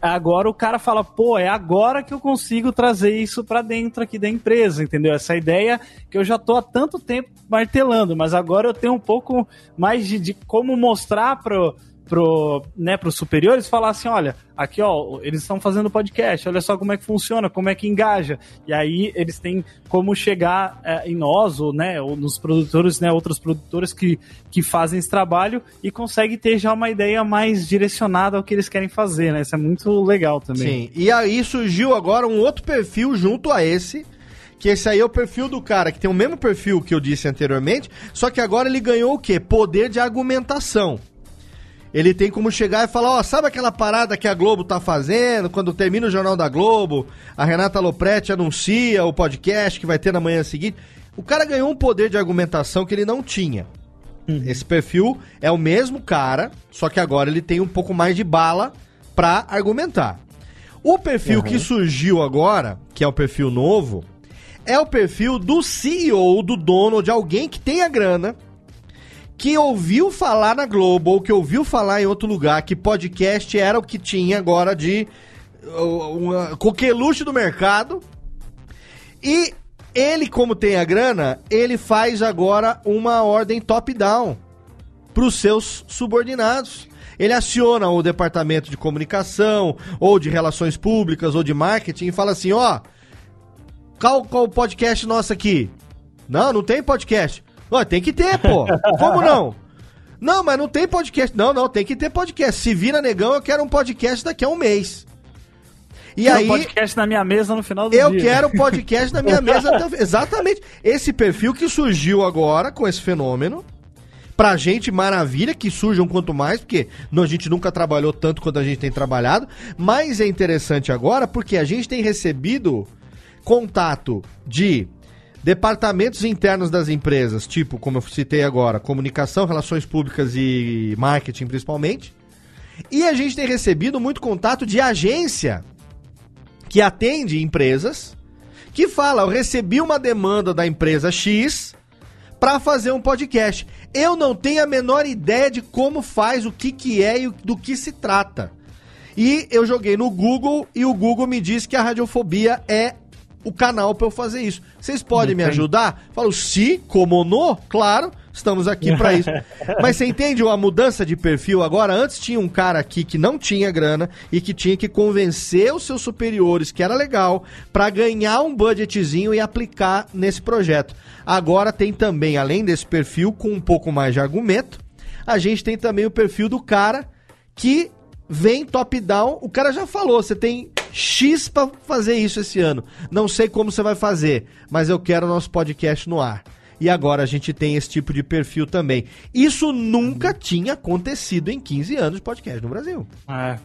Agora o cara fala, pô, é agora que eu consigo trazer isso para dentro aqui da empresa, entendeu? Essa ideia que eu já tô há tanto tempo martelando, mas agora eu tenho um pouco mais de, de como mostrar pro, pro, né, pros superiores falar assim, olha, aqui ó, eles estão fazendo podcast, olha só como é que funciona, como é que engaja. E aí eles têm como chegar é, em nós, ou, né, ou nos produtores, né, outros produtores que, que fazem esse trabalho e conseguem ter já uma ideia mais direcionada ao que eles querem fazer, né? Isso é muito legal também. Sim, e aí surgiu agora um outro perfil junto a esse, que esse aí é o perfil do cara que tem o mesmo perfil que eu disse anteriormente, só que agora ele ganhou o quê? Poder de argumentação ele tem como chegar e falar, ó, oh, sabe aquela parada que a Globo tá fazendo, quando termina o Jornal da Globo, a Renata Lopretti anuncia o podcast que vai ter na manhã seguinte. O cara ganhou um poder de argumentação que ele não tinha. Uhum. Esse perfil é o mesmo cara, só que agora ele tem um pouco mais de bala pra argumentar. O perfil uhum. que surgiu agora, que é o perfil novo, é o perfil do CEO, do dono, de alguém que tem a grana, que ouviu falar na Globo ou que ouviu falar em outro lugar que podcast era o que tinha agora de uma coqueluche do mercado. E ele, como tem a grana, ele faz agora uma ordem top-down para os seus subordinados. ele aciona o departamento de comunicação, ou de relações públicas, ou de marketing, e fala assim: ó, qual, qual o podcast nosso aqui? Não, não tem podcast. Ó, tem que ter, pô. Como não? Não, mas não tem podcast. Não, não, tem que ter podcast. Se vira negão, eu quero um podcast daqui a um mês. E aí, um podcast na minha mesa no final do eu dia. Eu quero podcast na minha mesa. Exatamente. Esse perfil que surgiu agora com esse fenômeno. Pra gente, maravilha, que surjam quanto mais, porque a gente nunca trabalhou tanto quanto a gente tem trabalhado. Mas é interessante agora porque a gente tem recebido contato de departamentos internos das empresas, tipo, como eu citei agora, comunicação, relações públicas e marketing principalmente. E a gente tem recebido muito contato de agência que atende empresas que fala: eu recebi uma demanda da empresa X para fazer um podcast. Eu não tenho a menor ideia de como faz, o que, que é e do que se trata. E eu joguei no Google e o Google me disse que a radiofobia é o canal para eu fazer isso. Vocês podem me ajudar? Falo, se, como no, claro. Estamos aqui para isso. Mas você entende a mudança de perfil agora? Antes tinha um cara aqui que não tinha grana e que tinha que convencer os seus superiores que era legal para ganhar um budgetzinho e aplicar nesse projeto. Agora tem também, além desse perfil com um pouco mais de argumento, a gente tem também o perfil do cara que vem top-down. O cara já falou, você tem X para fazer isso esse ano. Não sei como você vai fazer, mas eu quero nosso podcast no ar e agora a gente tem esse tipo de perfil também. Isso nunca tinha acontecido em 15 anos de podcast no Brasil. É.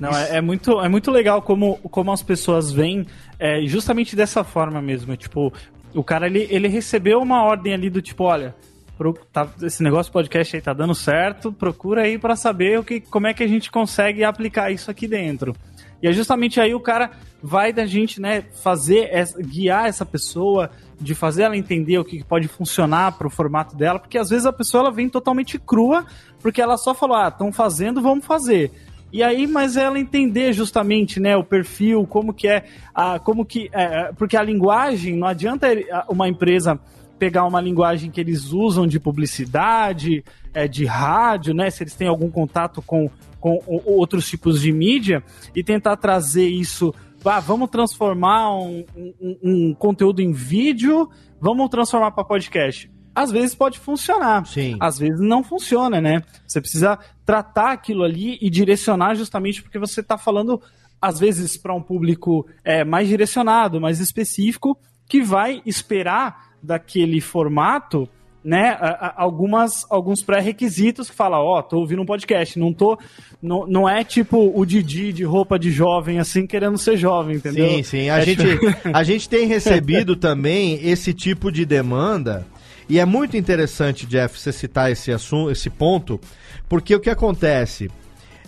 Não, é, é, muito, é muito legal como, como as pessoas veem é, justamente dessa forma mesmo. Tipo, o cara ele, ele recebeu uma ordem ali do tipo, olha, pro, tá, esse negócio podcast aí tá dando certo, procura aí para saber o que, como é que a gente consegue aplicar isso aqui dentro. E é justamente aí o cara vai da gente, né, fazer, essa, guiar essa pessoa, de fazer ela entender o que pode funcionar para o formato dela, porque às vezes a pessoa ela vem totalmente crua, porque ela só falou, ah, estão fazendo, vamos fazer. E aí, mas ela entender justamente, né, o perfil, como que é, a, como que, é, porque a linguagem, não adianta uma empresa pegar uma linguagem que eles usam de publicidade, é, de rádio, né, se eles têm algum contato com, com outros tipos de mídia, e tentar trazer isso ah, vamos transformar um, um, um conteúdo em vídeo, vamos transformar para podcast. Às vezes pode funcionar, Sim. às vezes não funciona, né? Você precisa tratar aquilo ali e direcionar justamente porque você está falando, às vezes, para um público é, mais direcionado, mais específico, que vai esperar daquele formato né, algumas, alguns pré-requisitos que fala, ó, oh, tô ouvindo um podcast, não tô, não, não é tipo o Didi de roupa de jovem, assim, querendo ser jovem, entendeu? Sim, sim, a, é gente, tipo... a gente tem recebido também esse tipo de demanda, e é muito interessante, Jeff, você citar esse assunto, esse ponto, porque o que acontece,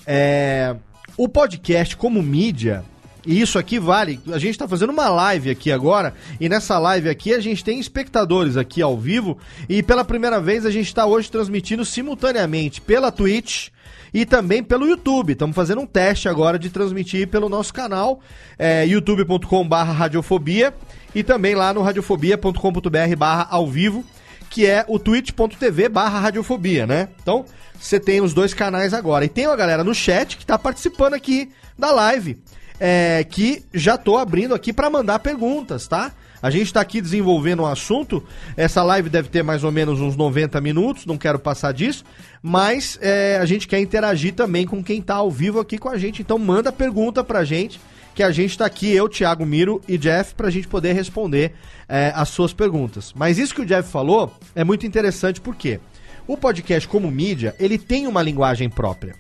é, o podcast como mídia, e isso aqui vale. A gente está fazendo uma live aqui agora. E nessa live aqui a gente tem espectadores aqui ao vivo. E pela primeira vez a gente está hoje transmitindo simultaneamente pela Twitch e também pelo YouTube. Estamos fazendo um teste agora de transmitir pelo nosso canal, é, youtube.com/barra radiofobia e também lá no radiofobia.com.br/barra ao vivo, que é o twitch.tv/barra radiofobia, né? Então você tem os dois canais agora. E tem uma galera no chat que está participando aqui da live é, que já tô abrindo aqui para mandar perguntas, tá? A gente está aqui desenvolvendo um assunto. Essa live deve ter mais ou menos uns 90 minutos, não quero passar disso. Mas é, a gente quer interagir também com quem está ao vivo aqui com a gente. Então manda pergunta pra gente, que a gente está aqui, eu, Thiago Miro e Jeff, pra gente poder responder é, as suas perguntas. Mas isso que o Jeff falou é muito interessante porque o podcast como mídia, ele tem uma linguagem própria.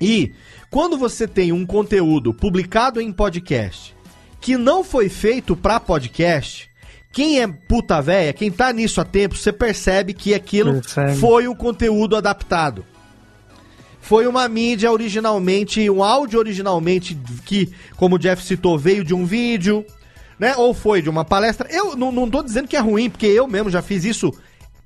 E quando você tem um conteúdo publicado em podcast que não foi feito para podcast, quem é puta véia, quem tá nisso há tempo, você percebe que aquilo percebe. foi um conteúdo adaptado. Foi uma mídia originalmente, um áudio originalmente que, como o Jeff citou, veio de um vídeo, né? Ou foi de uma palestra. Eu não, não tô dizendo que é ruim, porque eu mesmo já fiz isso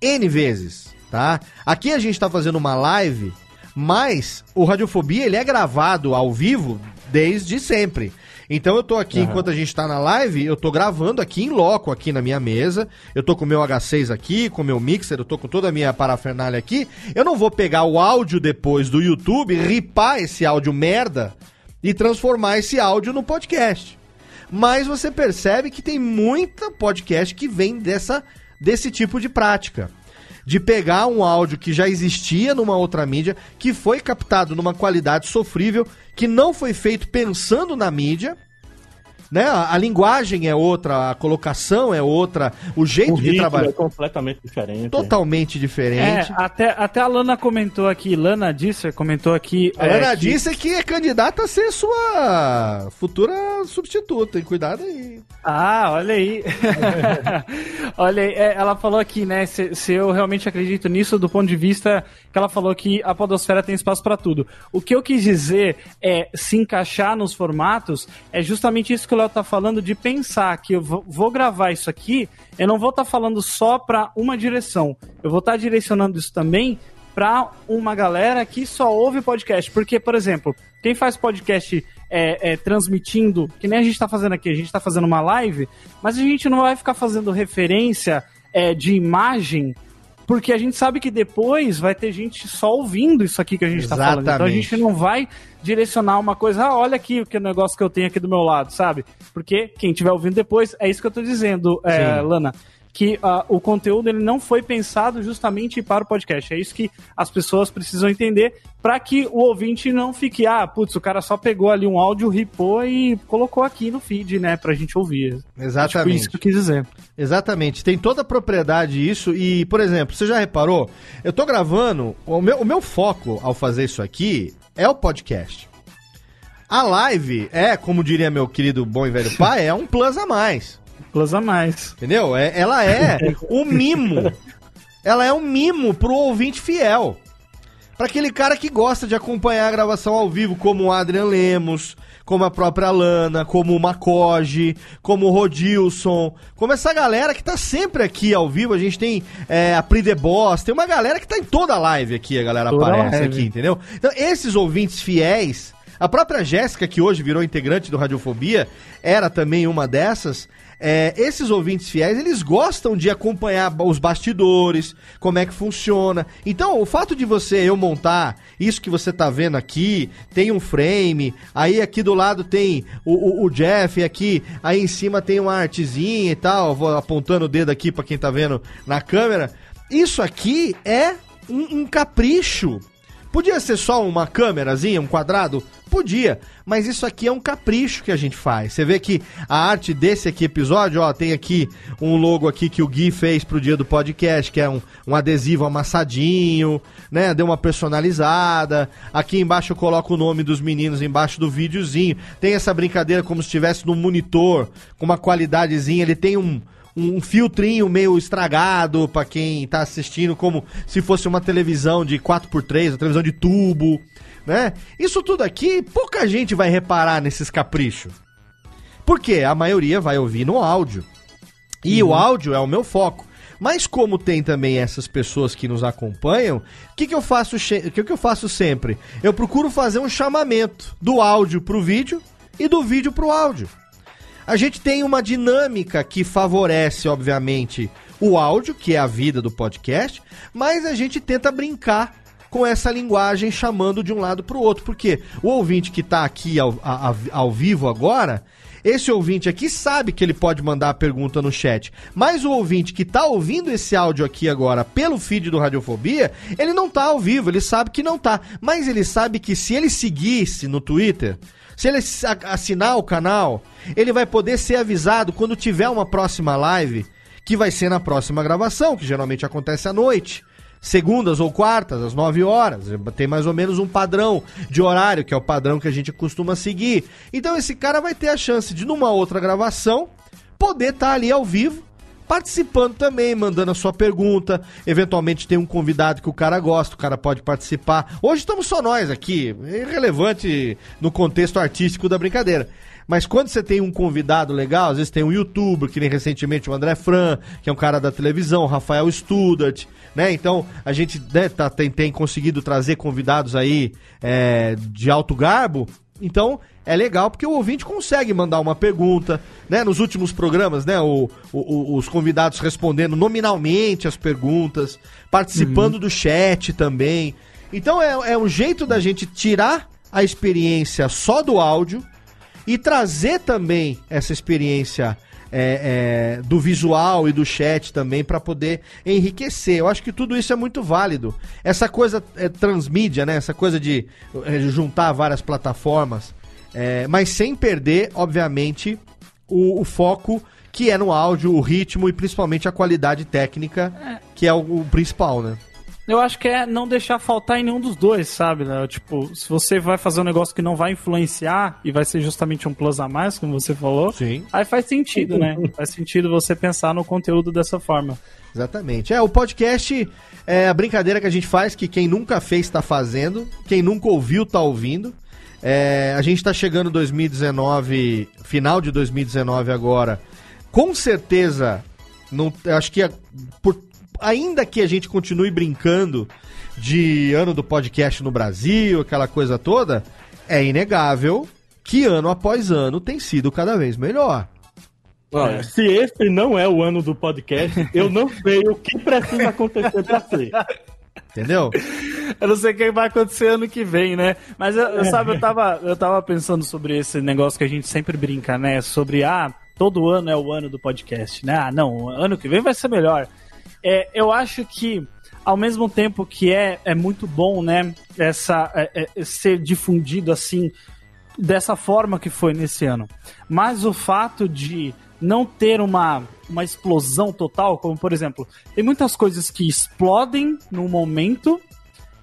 N vezes, tá? Aqui a gente tá fazendo uma live mas o Radiofobia ele é gravado ao vivo desde sempre. Então eu tô aqui, uhum. enquanto a gente tá na live, eu tô gravando aqui em loco, aqui na minha mesa. Eu tô com o meu H6 aqui, com o meu mixer, eu tô com toda a minha parafernália aqui. Eu não vou pegar o áudio depois do YouTube, ripar esse áudio merda e transformar esse áudio no podcast. Mas você percebe que tem muita podcast que vem dessa, desse tipo de prática de pegar um áudio que já existia numa outra mídia, que foi captado numa qualidade sofrível, que não foi feito pensando na mídia, né? A, a, linguagem é outra, a colocação é outra, o jeito o de trabalhar é completamente diferente. Totalmente diferente. É, até, até a Lana comentou aqui, Lana Disser comentou aqui. A é, Lana que... Disser que é candidata a ser sua futura substituta, hein? Cuidado aí. Ah, olha aí. olha aí, é, ela falou aqui, né? Se, se eu realmente acredito nisso, do ponto de vista que ela falou que a podosfera tem espaço para tudo. O que eu quis dizer é se encaixar nos formatos é justamente isso que o Léo tá falando de pensar que eu vou gravar isso aqui, eu não vou estar tá falando só para uma direção. Eu vou estar tá direcionando isso também para uma galera que só ouve podcast. Porque, por exemplo, quem faz podcast é, é, transmitindo, que nem a gente está fazendo aqui, a gente está fazendo uma live, mas a gente não vai ficar fazendo referência é, de imagem porque a gente sabe que depois vai ter gente só ouvindo isso aqui que a gente está falando. Então a gente não vai direcionar uma coisa, ah, olha aqui o que negócio que eu tenho aqui do meu lado, sabe? Porque quem estiver ouvindo depois, é isso que eu estou dizendo, é, Lana que uh, o conteúdo ele não foi pensado justamente para o podcast. É isso que as pessoas precisam entender para que o ouvinte não fique, ah, putz, o cara só pegou ali um áudio, ripou e colocou aqui no feed, né, pra gente ouvir. Exatamente. É tipo isso que eu quis dizer. Exatamente. Tem toda a propriedade isso e, por exemplo, você já reparou? Eu tô gravando, o meu, o meu foco ao fazer isso aqui é o podcast. A live é, como diria meu querido bom e velho pai, é um plus a mais. Plus a mais. Entendeu? É, ela é um mimo. Ela é um mimo pro ouvinte fiel. Para aquele cara que gosta de acompanhar a gravação ao vivo, como o Adrian Lemos, como a própria Lana, como o Macoge, como o Rodilson, como essa galera que tá sempre aqui ao vivo. A gente tem é, a Pri The Boss, tem uma galera que tá em toda a live aqui, a galera toda aparece aqui, entendeu? Então, esses ouvintes fiéis, a própria Jéssica, que hoje virou integrante do Radiofobia, era também uma dessas é, esses ouvintes fiéis, eles gostam de acompanhar os bastidores, como é que funciona. Então, o fato de você, eu montar isso que você tá vendo aqui, tem um frame, aí aqui do lado tem o, o, o Jeff, aqui, aí em cima tem uma artezinha e tal, vou apontando o dedo aqui para quem tá vendo na câmera. Isso aqui é um, um capricho Podia ser só uma câmerazinha, um quadrado? Podia, mas isso aqui é um capricho que a gente faz. Você vê que a arte desse aqui episódio, ó, tem aqui um logo aqui que o Gui fez pro dia do podcast, que é um, um adesivo amassadinho, né? Deu uma personalizada. Aqui embaixo eu coloco o nome dos meninos embaixo do videozinho. Tem essa brincadeira como se estivesse no monitor, com uma qualidadezinha. Ele tem um, um filtrinho meio estragado para quem tá assistindo, como se fosse uma televisão de 4x3, uma televisão de tubo, né? Isso tudo aqui, pouca gente vai reparar nesses caprichos. Porque a maioria vai ouvir no áudio. E uhum. o áudio é o meu foco. Mas como tem também essas pessoas que nos acompanham, o que, que eu faço que, que eu faço sempre? Eu procuro fazer um chamamento do áudio pro vídeo e do vídeo pro áudio. A gente tem uma dinâmica que favorece, obviamente, o áudio, que é a vida do podcast, mas a gente tenta brincar com essa linguagem chamando de um lado para o outro, porque o ouvinte que está aqui ao, a, ao vivo agora, esse ouvinte aqui sabe que ele pode mandar a pergunta no chat, mas o ouvinte que está ouvindo esse áudio aqui agora pelo feed do Radiofobia, ele não está ao vivo, ele sabe que não está, mas ele sabe que se ele seguisse no Twitter, se ele assinar o canal, ele vai poder ser avisado quando tiver uma próxima live, que vai ser na próxima gravação, que geralmente acontece à noite. Segundas ou quartas, às 9 horas. Tem mais ou menos um padrão de horário, que é o padrão que a gente costuma seguir. Então esse cara vai ter a chance de, numa outra gravação, poder estar tá ali ao vivo participando também, mandando a sua pergunta. Eventualmente tem um convidado que o cara gosta, o cara pode participar. Hoje estamos só nós aqui, irrelevante no contexto artístico da brincadeira. Mas quando você tem um convidado legal, às vezes tem um youtuber, que nem recentemente o André Fran, que é um cara da televisão, Rafael Studart, né? Então a gente né, tá, tem, tem conseguido trazer convidados aí é, de alto garbo Então, é legal porque o ouvinte consegue mandar uma pergunta, né? Nos últimos programas, né? O, o, os convidados respondendo nominalmente as perguntas, participando uhum. do chat também. Então é, é um jeito da gente tirar a experiência só do áudio e trazer também essa experiência é, é, do visual e do chat também para poder enriquecer. Eu acho que tudo isso é muito válido. Essa coisa é, transmídia, né? Essa coisa de é, juntar várias plataformas, é, mas sem perder, obviamente, o, o, foco que é no áudio, o ritmo e principalmente a qualidade técnica, é. que é o, o principal, né? Eu acho que é não deixar faltar em nenhum dos dois, sabe? Né? Tipo, se você vai fazer um negócio que não vai influenciar e vai ser justamente um plus a mais, como você falou, Sim. aí faz sentido, né? faz sentido você pensar no conteúdo dessa forma. Exatamente. É, o podcast é a brincadeira que a gente faz, que quem nunca fez está fazendo, quem nunca ouviu está ouvindo. É, a gente está chegando 2019, final de 2019 agora. Com certeza, não, acho que por ainda que a gente continue brincando de ano do podcast no Brasil, aquela coisa toda, é inegável que ano após ano tem sido cada vez melhor. Olha, é. se esse não é o ano do podcast, eu não sei o que precisa acontecer para ser. Entendeu? Eu não sei o que vai acontecer ano que vem, né? Mas eu, eu, sabe, eu tava, eu tava pensando sobre esse negócio que a gente sempre brinca, né? Sobre, ah, todo ano é o ano do podcast, né? Ah, não, ano que vem vai ser melhor. É, eu acho que ao mesmo tempo que é, é muito bom, né, essa é, é, ser difundido assim dessa forma que foi nesse ano. Mas o fato de não ter uma, uma explosão total, como por exemplo, tem muitas coisas que explodem no momento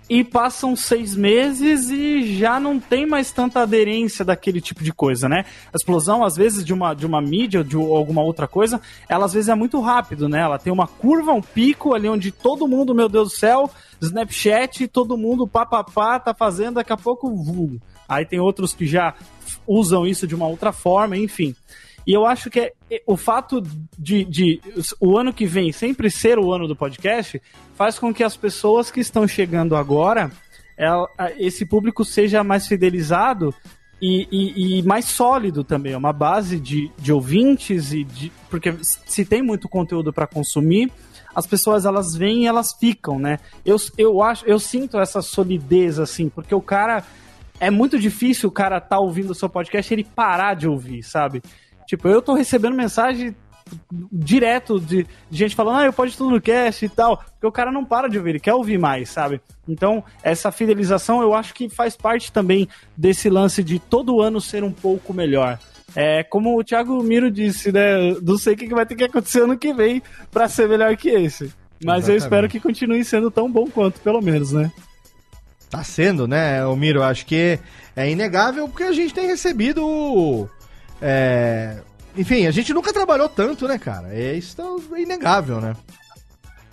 e passam seis meses e já não tem mais tanta aderência daquele tipo de coisa, né? A explosão, às vezes, de uma, de uma mídia ou de alguma outra coisa, ela às vezes é muito rápido, né? Ela tem uma curva, um pico ali onde todo mundo, meu Deus do céu, Snapchat, todo mundo papapá, tá fazendo, daqui a pouco. Aí tem outros que já usam isso de uma outra forma, enfim. E eu acho que é, é, o fato de, de o ano que vem sempre ser o ano do podcast faz com que as pessoas que estão chegando agora, ela, esse público seja mais fidelizado e, e, e, mais sólido também, é uma base de, de ouvintes e de, porque se tem muito conteúdo para consumir, as pessoas elas vêm e elas ficam, né? Eu, eu acho, eu sinto essa solidez assim, porque o cara é muito difícil o cara tá ouvindo o seu podcast e ele parar de ouvir, sabe? Tipo, eu tô recebendo mensagem direto de, gente falando, ah, eu pode tudo no cast e tal, porque o cara não para de ouvir, ele quer ouvir mais, sabe? Então, essa fidelização eu acho que faz parte também desse lance de todo ano ser um pouco melhor. É, como o Thiago Miro disse, né? Não sei o que vai ter que acontecer ano que vem para ser melhor que esse. Mas Exatamente. eu espero que continue sendo tão bom quanto, pelo menos, né? Tá sendo, né, o Miro? Acho que é inegável porque a gente tem recebido é... Enfim, a gente nunca trabalhou tanto, né, cara? É, isso é inegável, né?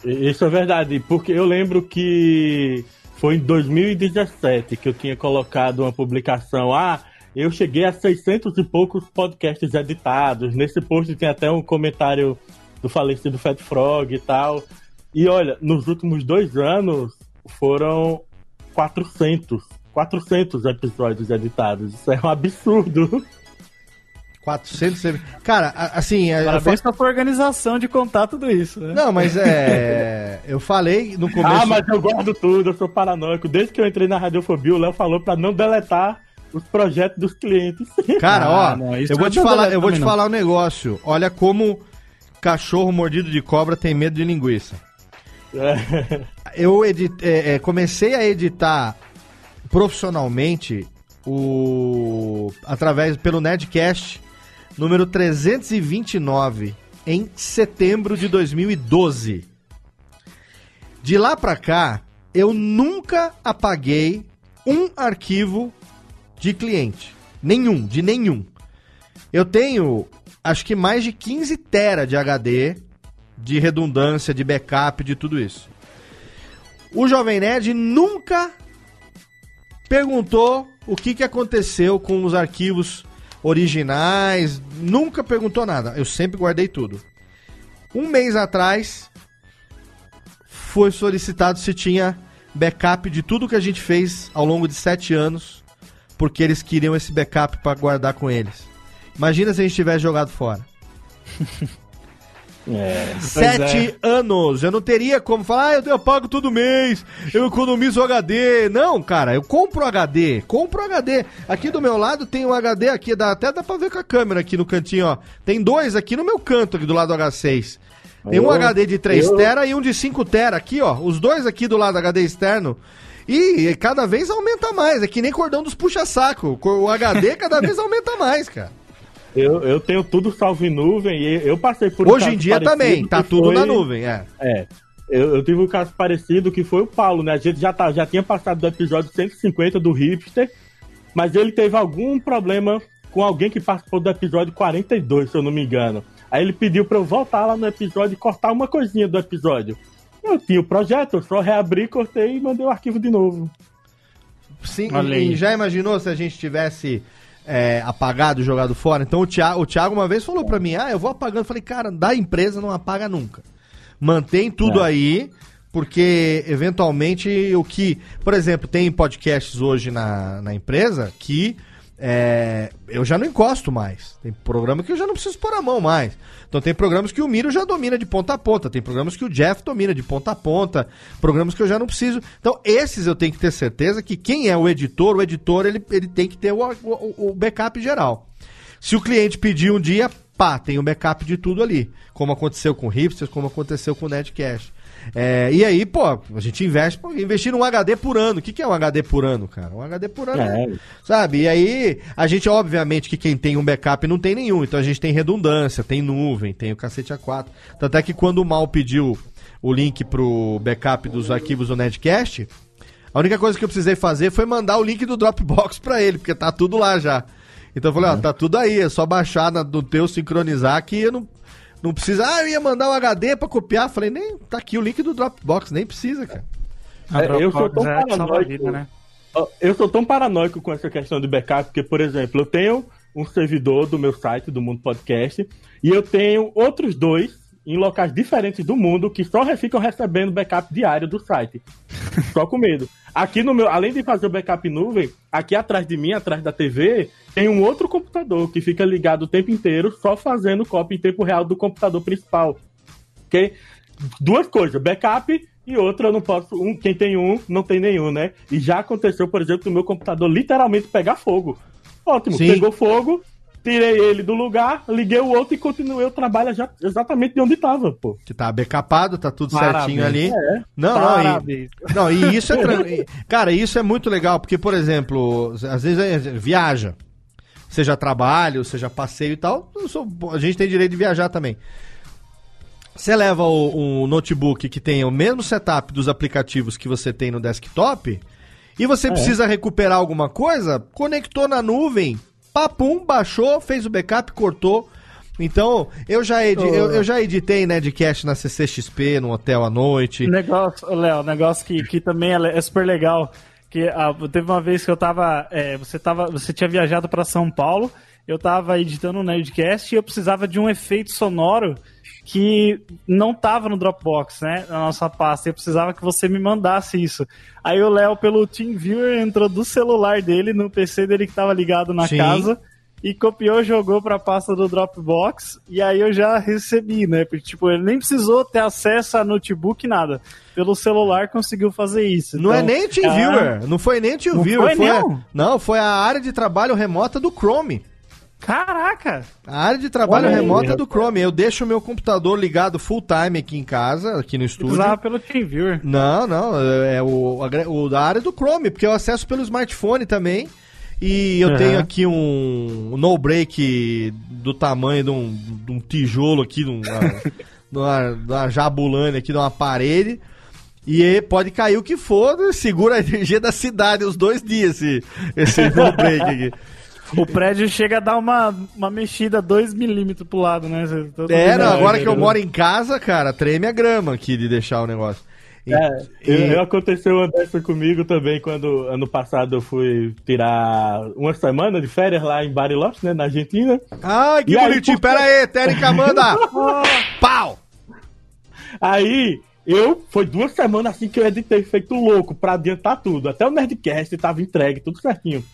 Isso é verdade, porque eu lembro que foi em 2017 que eu tinha colocado uma publicação. Ah, eu cheguei a 600 e poucos podcasts editados. Nesse post tem até um comentário do falecido Fat Frog e tal. E olha, nos últimos dois anos foram 400. 400 episódios editados. Isso é um absurdo. 400 Cara, assim. Parabéns fa... pra organização de contar tudo isso, né? Não, mas é. eu falei no começo. Ah, mas eu guardo tudo, eu sou paranoico. Desde que eu entrei na Radiofobia, o Léo falou pra não deletar os projetos dos clientes. Cara, ó, ah, não, eu vou te falar, eu vou te falar um negócio. Olha como cachorro mordido de cobra tem medo de linguiça. É. Eu edit, é, é, comecei a editar profissionalmente o através pelo Nedcast número 329, em setembro de 2012. De lá para cá, eu nunca apaguei um arquivo de cliente. Nenhum, de nenhum. Eu tenho, acho que mais de 15 tera de HD, de redundância, de backup, de tudo isso. O Jovem Nerd nunca perguntou o que, que aconteceu com os arquivos originais, nunca perguntou nada. Eu sempre guardei tudo. Um mês atrás, foi solicitado se tinha backup de tudo que a gente fez ao longo de sete anos porque eles queriam esse backup para guardar com eles. Imagina se a gente tivesse jogado fora. É, Sete é. anos. Eu não teria como falar, ah, eu, pago todo mês, eu economizo o HD. Não, cara, eu compro o HD. Compro o HD. Aqui do meu lado tem um HD aqui, dá, até dá pra ver com a câmera aqui no cantinho, ó. Tem dois aqui no meu canto, aqui do lado do H6. Tem um Eu- HD de 3 eu- tera e um de 5 tera aqui, ó. Os dois aqui do lado do HD externo. E cada vez aumenta mais. É que nem cordão dos puxa-saco. O HD cada vez aumenta mais, cara. Eu, eu tenho tudo salvo em nuvem e eu passei por Hoje caso em dia também, tá tudo foi- na nuvem, é. É. Eu, eu tive um caso parecido que foi o Paulo, né? A gente já, tá, já tinha passado do episódio 150 do Hipster, mas ele teve algum problema com alguém que participou do episódio 42, se eu não me engano. Aí ele pediu pra eu voltar lá no episódio e cortar uma coisinha do episódio. Eu tinha o projeto, eu só reabri, cortei e mandei o arquivo de novo. Sim, e já imaginou se a gente tivesse é, apagado, jogado fora? Então o Thiago, o Thiago uma vez falou pra mim, ah, eu vou apagando. Eu falei, cara, da empresa não apaga nunca. Mantém tudo É. aí, porque eventualmente o que... Por exemplo, tem podcasts hoje na, na empresa que é, eu já não encosto mais. Tem programa que eu já não preciso pôr a mão mais. Então tem programas que o Miro já domina de ponta a ponta. Tem programas que o Jeff domina de ponta a ponta. Programas que eu já não preciso. Então esses eu tenho que ter certeza que quem é o editor, o editor ele, ele tem que ter o, o, o backup geral. Se o cliente pedir um dia, pá, tem o backup de tudo ali. Como aconteceu com o Hipsters, como aconteceu com o Netcash. É, e aí, pô, a gente investe, pô, investir num HD por ano. O que, que é um HD por ano, cara? Um HD por ano é. É. Sabe? E aí, a gente, obviamente, que quem tem um backup não tem nenhum. Então a gente tem redundância, tem nuvem, tem o cacete A4. Tanto é que quando o Mal pediu o link pro backup dos arquivos do Netcast, a única coisa que eu precisei fazer foi mandar o link do Dropbox pra ele, porque tá tudo lá já. Então eu falei, ó, tá tudo aí, é só baixar na- no teu sincronizar que eu não, não precisa. Ah, eu ia mandar um HD pra copiar. Falei, nem, tá aqui o link do Dropbox, nem precisa, cara. É, eu sou Dropbox tão é paranoico. vida, né? Eu sou tão paranoico com essa questão de backup, porque, por exemplo, eu tenho um servidor do meu site, do Mundo Podcast, e eu tenho outros dois em locais diferentes do mundo que só ficam recebendo backup diário do site. Só com medo. Aqui no meu, além de fazer o backup em nuvem, aqui atrás de mim, atrás da TV, tem um outro computador que fica ligado o tempo inteiro, só fazendo cópia em tempo real do computador principal. Ok? Duas coisas, backup e outra eu não posso. Um, quem tem um, não tem nenhum, né? E já aconteceu, por exemplo, do meu computador literalmente pegar fogo. Ótimo, Sim. pegou fogo, tirei ele do lugar, liguei o outro e continuei o trabalho já, exatamente de onde estava, pô. Que tá backupado, tá tudo certinho Parabéns. ali. É. Não, não, e, não, e isso é Cara, isso é muito legal, porque, por exemplo, às vezes é, viaja. Seja trabalho, seja passeio e tal. eu sou- a gente tem direito de viajar também. Você leva o, um notebook que tem o mesmo setup dos aplicativos que você tem no desktop e você precisa recuperar alguma coisa, conectou na nuvem, papum, baixou, fez o backup, cortou. Então, eu já, edi- eu, eu já editei Nedcast na CCXP, no hotel à noite. Negócio, Léo, negócio que, que também é, é super legal. Que ah, teve uma vez que eu tava. é, você tava. Você tinha viajado pra São Paulo, eu tava editando um Nerdcast e eu precisava de um efeito sonoro que não tava no Dropbox, né? Na nossa pasta. Eu precisava que você me mandasse isso. Aí o Léo, pelo TeamViewer, entrou do celular dele no PC dele que tava ligado na Sim. casa e copiou, jogou pra pasta do Dropbox, e aí eu já recebi, né? Porque, tipo, ele nem precisou ter acesso a notebook, nada. Pelo celular conseguiu fazer isso. Não é Então, nem o TeamViewer, não foi nem o TeamViewer, foi, foi, a- não? não, foi a área de trabalho remota do Chrome. Caraca! A área de trabalho Olha aí, remota rapaz. do Chrome. Eu deixo o meu computador ligado full time aqui em casa, aqui no estúdio. Usava pelo TeamViewer. Não, não, é o, a- o da área do Chrome, porque eu acesso pelo smartphone também. E eu Uhum. tenho aqui um, um no break do tamanho de um, de um tijolo aqui, de uma, de uma, de uma jabulane aqui, de uma parede. E aí pode cair o que for, segura a energia da cidade os dois dias esse, esse no break aqui. O prédio chega a dar uma, uma mexida 2 milímetros pro lado, né? Todo É, não, agora que eu é. moro em casa, cara, treme a grama aqui de deixar o negócio. E- É, e- eu- eu aconteceu uma dessa comigo também quando ano passado eu fui tirar uma semana de férias lá em Bariloche, né, na Argentina. Ai, que E aí, bonitinho. por- Pera aí, Térica, manda! Pau! Aí eu foi duas semanas assim que eu editei feito louco pra adiantar tudo. Até o Nerdcast tava entregue, tudo certinho.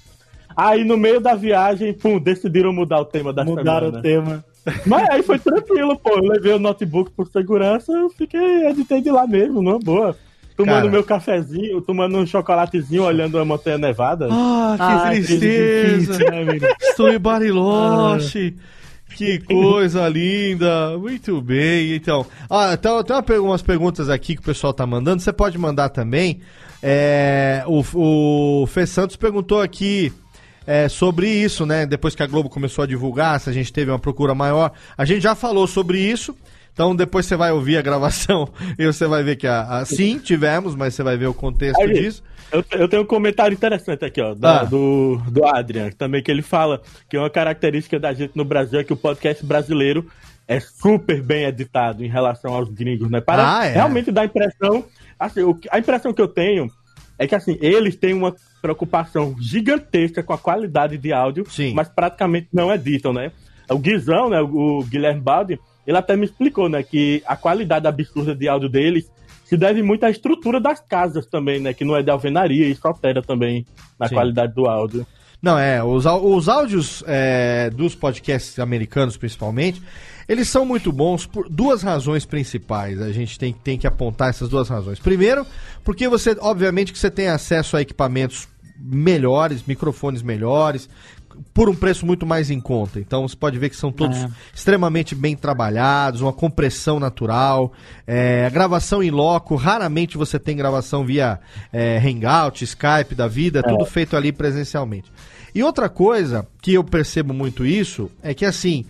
Aí no meio da viagem, pum, decidiram mudar o tema da Mudaram semana. o tema. Mas aí foi tranquilo, pô. Eu levei o notebook por segurança, eu fiquei, editei de lá mesmo, numa boa. Tomando Cara. meu cafezinho, tomando um chocolatezinho, olhando a Montanha Nevada. Ah, que Ai, que tristeza! difícil, né, amigo? Estou em Bariloche! Que coisa linda! Muito bem, então. Ah, então tem per- umas perguntas aqui que o pessoal tá mandando. Você pode mandar também. É, o, o Fê Santos perguntou aqui é, sobre isso, né? Depois que a Globo começou a divulgar, se a gente teve uma procura maior. A gente já falou sobre isso. Então depois você vai ouvir a gravação e você vai ver que a, a- sim, tivemos, mas você vai ver o contexto Aí, disso. Eu, eu tenho um comentário interessante aqui, ó, da- Ah. do, do Adrian, também que ele fala que uma característica da gente no Brasil é que o podcast brasileiro é super bem editado em relação aos gringos, né? Para Ah, é. realmente dá a impressão, assim, a impressão que eu tenho é que assim, eles têm uma preocupação gigantesca com a qualidade de áudio, Sim. mas praticamente não editam, né? O Guizão, né, o Guilherme Baldi, ele até me explicou, né, que a qualidade absurda de áudio deles se deve muito à estrutura das casas também, né, que não é de alvenaria, e isso altera também na Sim. qualidade do áudio. Não, é, os, os áudios é, dos podcasts americanos, principalmente, eles são muito bons por duas razões principais. A gente tem, tem que apontar essas duas razões. Primeiro, porque você, obviamente, que você tem acesso a equipamentos melhores, microfones melhores, por um preço muito mais em conta. Então você pode ver que são todos É. extremamente bem trabalhados, uma compressão natural, é, a gravação em loco, raramente você tem gravação via é, Hangout, Skype da vida, é tudo feito ali presencialmente. E outra coisa que eu percebo muito isso é que assim,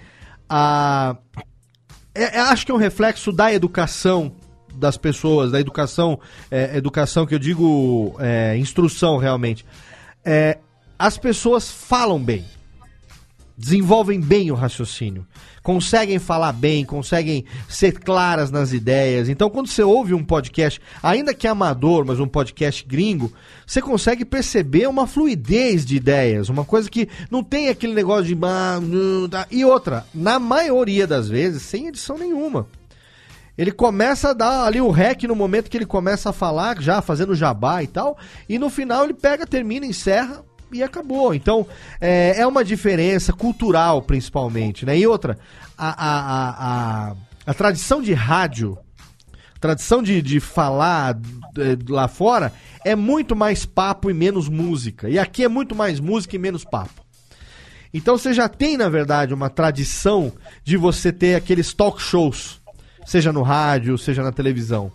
a é- é- acho que é um reflexo da educação das pessoas, da educação, é, educação que eu digo é, instrução realmente. É, as pessoas falam bem, desenvolvem bem o raciocínio, conseguem falar bem, conseguem ser claras nas ideias. Então, quando você ouve um podcast, ainda que amador, mas um podcast gringo, você consegue perceber uma fluidez de ideias, uma coisa que não tem aquele negócio de. "Ah, não, tá". E outra, na maioria das vezes, sem edição nenhuma. Ele começa a dar ali o rec no momento que ele começa a falar, já fazendo jabá e tal, e no final ele pega, termina, encerra e acabou. Então, é, é uma diferença cultural, principalmente, né? E outra, a, a, a, a, tradição de rádio, tradição de, de falar eh, lá fora, é muito mais papo e menos música. E aqui é muito mais música e menos papo. Então você já tem, na verdade, uma tradição de você ter aqueles talk shows, seja no rádio, seja na televisão.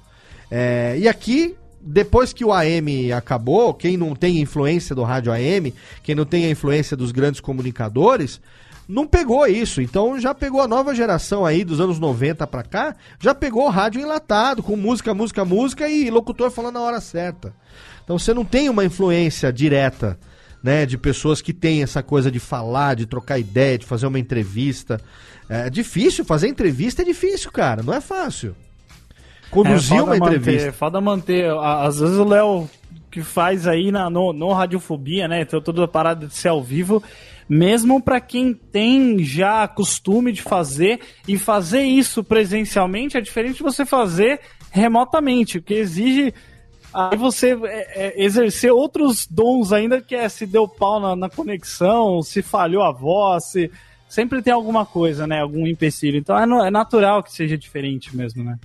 É, e aqui, depois que o AM acabou, quem não tem influência do rádio AM, quem não tem a influência dos grandes comunicadores, não pegou isso. Então já pegou a nova geração aí dos anos 90 pra cá, já pegou o rádio enlatado, com música, música, música e locutor falando na hora certa. Então você não tem uma influência direta né, de pessoas que têm essa coisa de falar, de trocar ideia, de fazer uma entrevista. É difícil, fazer entrevista é difícil, cara, não é fácil. Conduzir É, uma foda entrevista. Manter, foda manter. Às vezes o Léo que faz aí na, no, no Radiofobia, né? Então, toda a parada de ser ao vivo. Mesmo pra quem tem já costume de fazer e fazer isso presencialmente é diferente de você fazer remotamente, porque exige aí você é, é, exercer outros dons ainda, que é se deu pau na, na conexão, se falhou a voz, se sempre tem alguma coisa, né? Algum empecilho. Então é, no- é natural que seja diferente mesmo, né?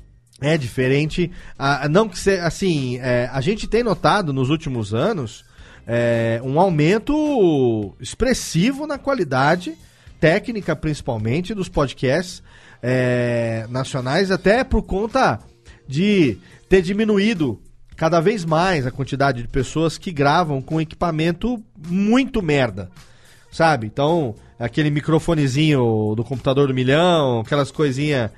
É diferente. Ah, não que se, assim, é, a gente tem notado nos últimos anos é, um aumento expressivo na qualidade técnica, principalmente dos podcasts é, nacionais, até por conta de ter diminuído cada vez mais a quantidade de pessoas que gravam com equipamento muito merda. Sabe? Então, aquele microfonezinho do computador do milhão, aquelas coisinhas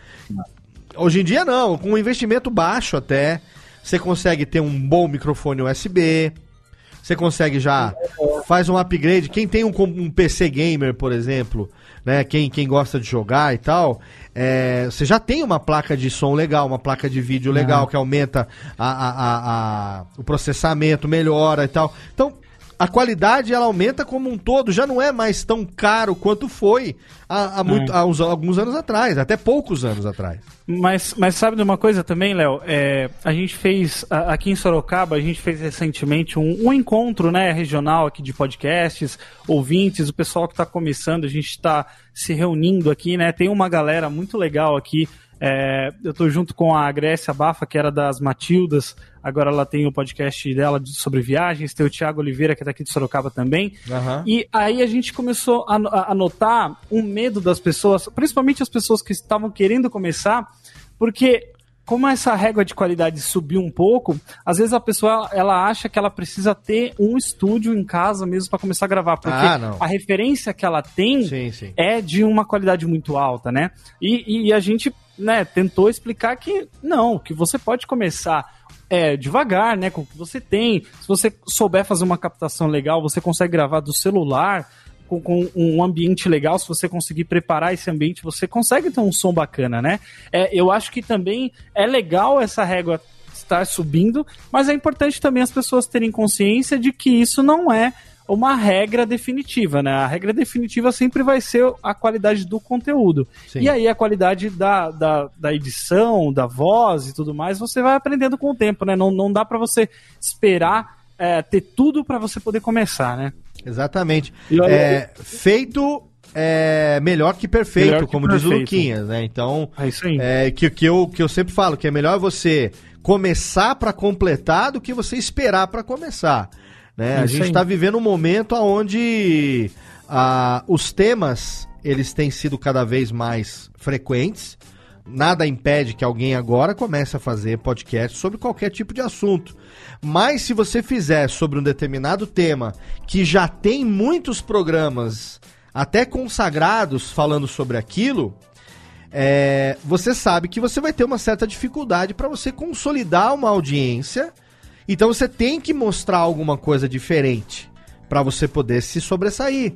Hoje em dia não, com um investimento baixo até, você consegue ter um bom microfone USB, você consegue já faz um upgrade. Quem tem um, um PC gamer, por exemplo, né, quem, quem gosta de jogar e tal, é, você já tem uma placa de som legal, uma placa de vídeo legal que aumenta a- a- a- o processamento, melhora e tal. Então a qualidade ela aumenta como um todo, já não é mais tão caro quanto foi há, há, muito, há uns, alguns anos atrás, até poucos anos atrás. Mas, mas sabe de uma coisa também, Léo? É, a gente fez, aqui em Sorocaba, a gente fez recentemente um, um encontro né, regional aqui de podcasts, ouvintes, o pessoal que está começando, a gente está se reunindo aqui, né? Tem uma galera muito legal aqui é, eu estou junto com a Grécia Bafa, que era das Matildas, agora ela tem o podcast dela sobre viagens, tem o Thiago Oliveira, que está aqui de Sorocaba também. Uhum. E aí a gente começou a, a notar um medo das pessoas, principalmente as pessoas que estavam querendo começar, porque como essa régua de qualidade subiu um pouco, às vezes a pessoa ela acha que ela precisa ter um estúdio em casa mesmo para começar a gravar, porque ah, a referência que ela tem sim, sim. é de uma qualidade muito alta, né? E, e a gente né, tentou explicar que não, que você pode começar é, devagar, né, com o que você tem. Se você souber fazer uma captação legal, você consegue gravar do celular com, com, um ambiente legal, se você conseguir preparar esse ambiente, você consegue ter um som bacana, né? É, eu acho que também é legal essa régua estar subindo, mas é importante também as pessoas terem consciência de que isso não é uma regra definitiva, né? A regra definitiva sempre vai ser a qualidade do conteúdo. Sim. E aí a qualidade da, da, da, edição, da voz e tudo mais, você vai aprendendo com o tempo, né? Não, não dá para você esperar é, ter tudo para você poder começar, né? Exatamente. É, feito é melhor que perfeito, melhor que como perfeito. diz o Luquinhas, né? Então, é aí. É, que, que, eu, que eu sempre falo, que é melhor você começar para completar do que você esperar para começar. Né? A gente está vivendo um momento onde ah, os temas eles têm sido cada vez mais frequentes. Nada impede que alguém agora comece a fazer podcast sobre qualquer tipo de assunto. Mas se você fizer sobre um determinado tema que já tem muitos programas, até consagrados, falando sobre aquilo, é, você sabe que você vai ter uma certa dificuldade para você consolidar uma audiência então você tem que mostrar alguma coisa diferente para você poder se sobressair.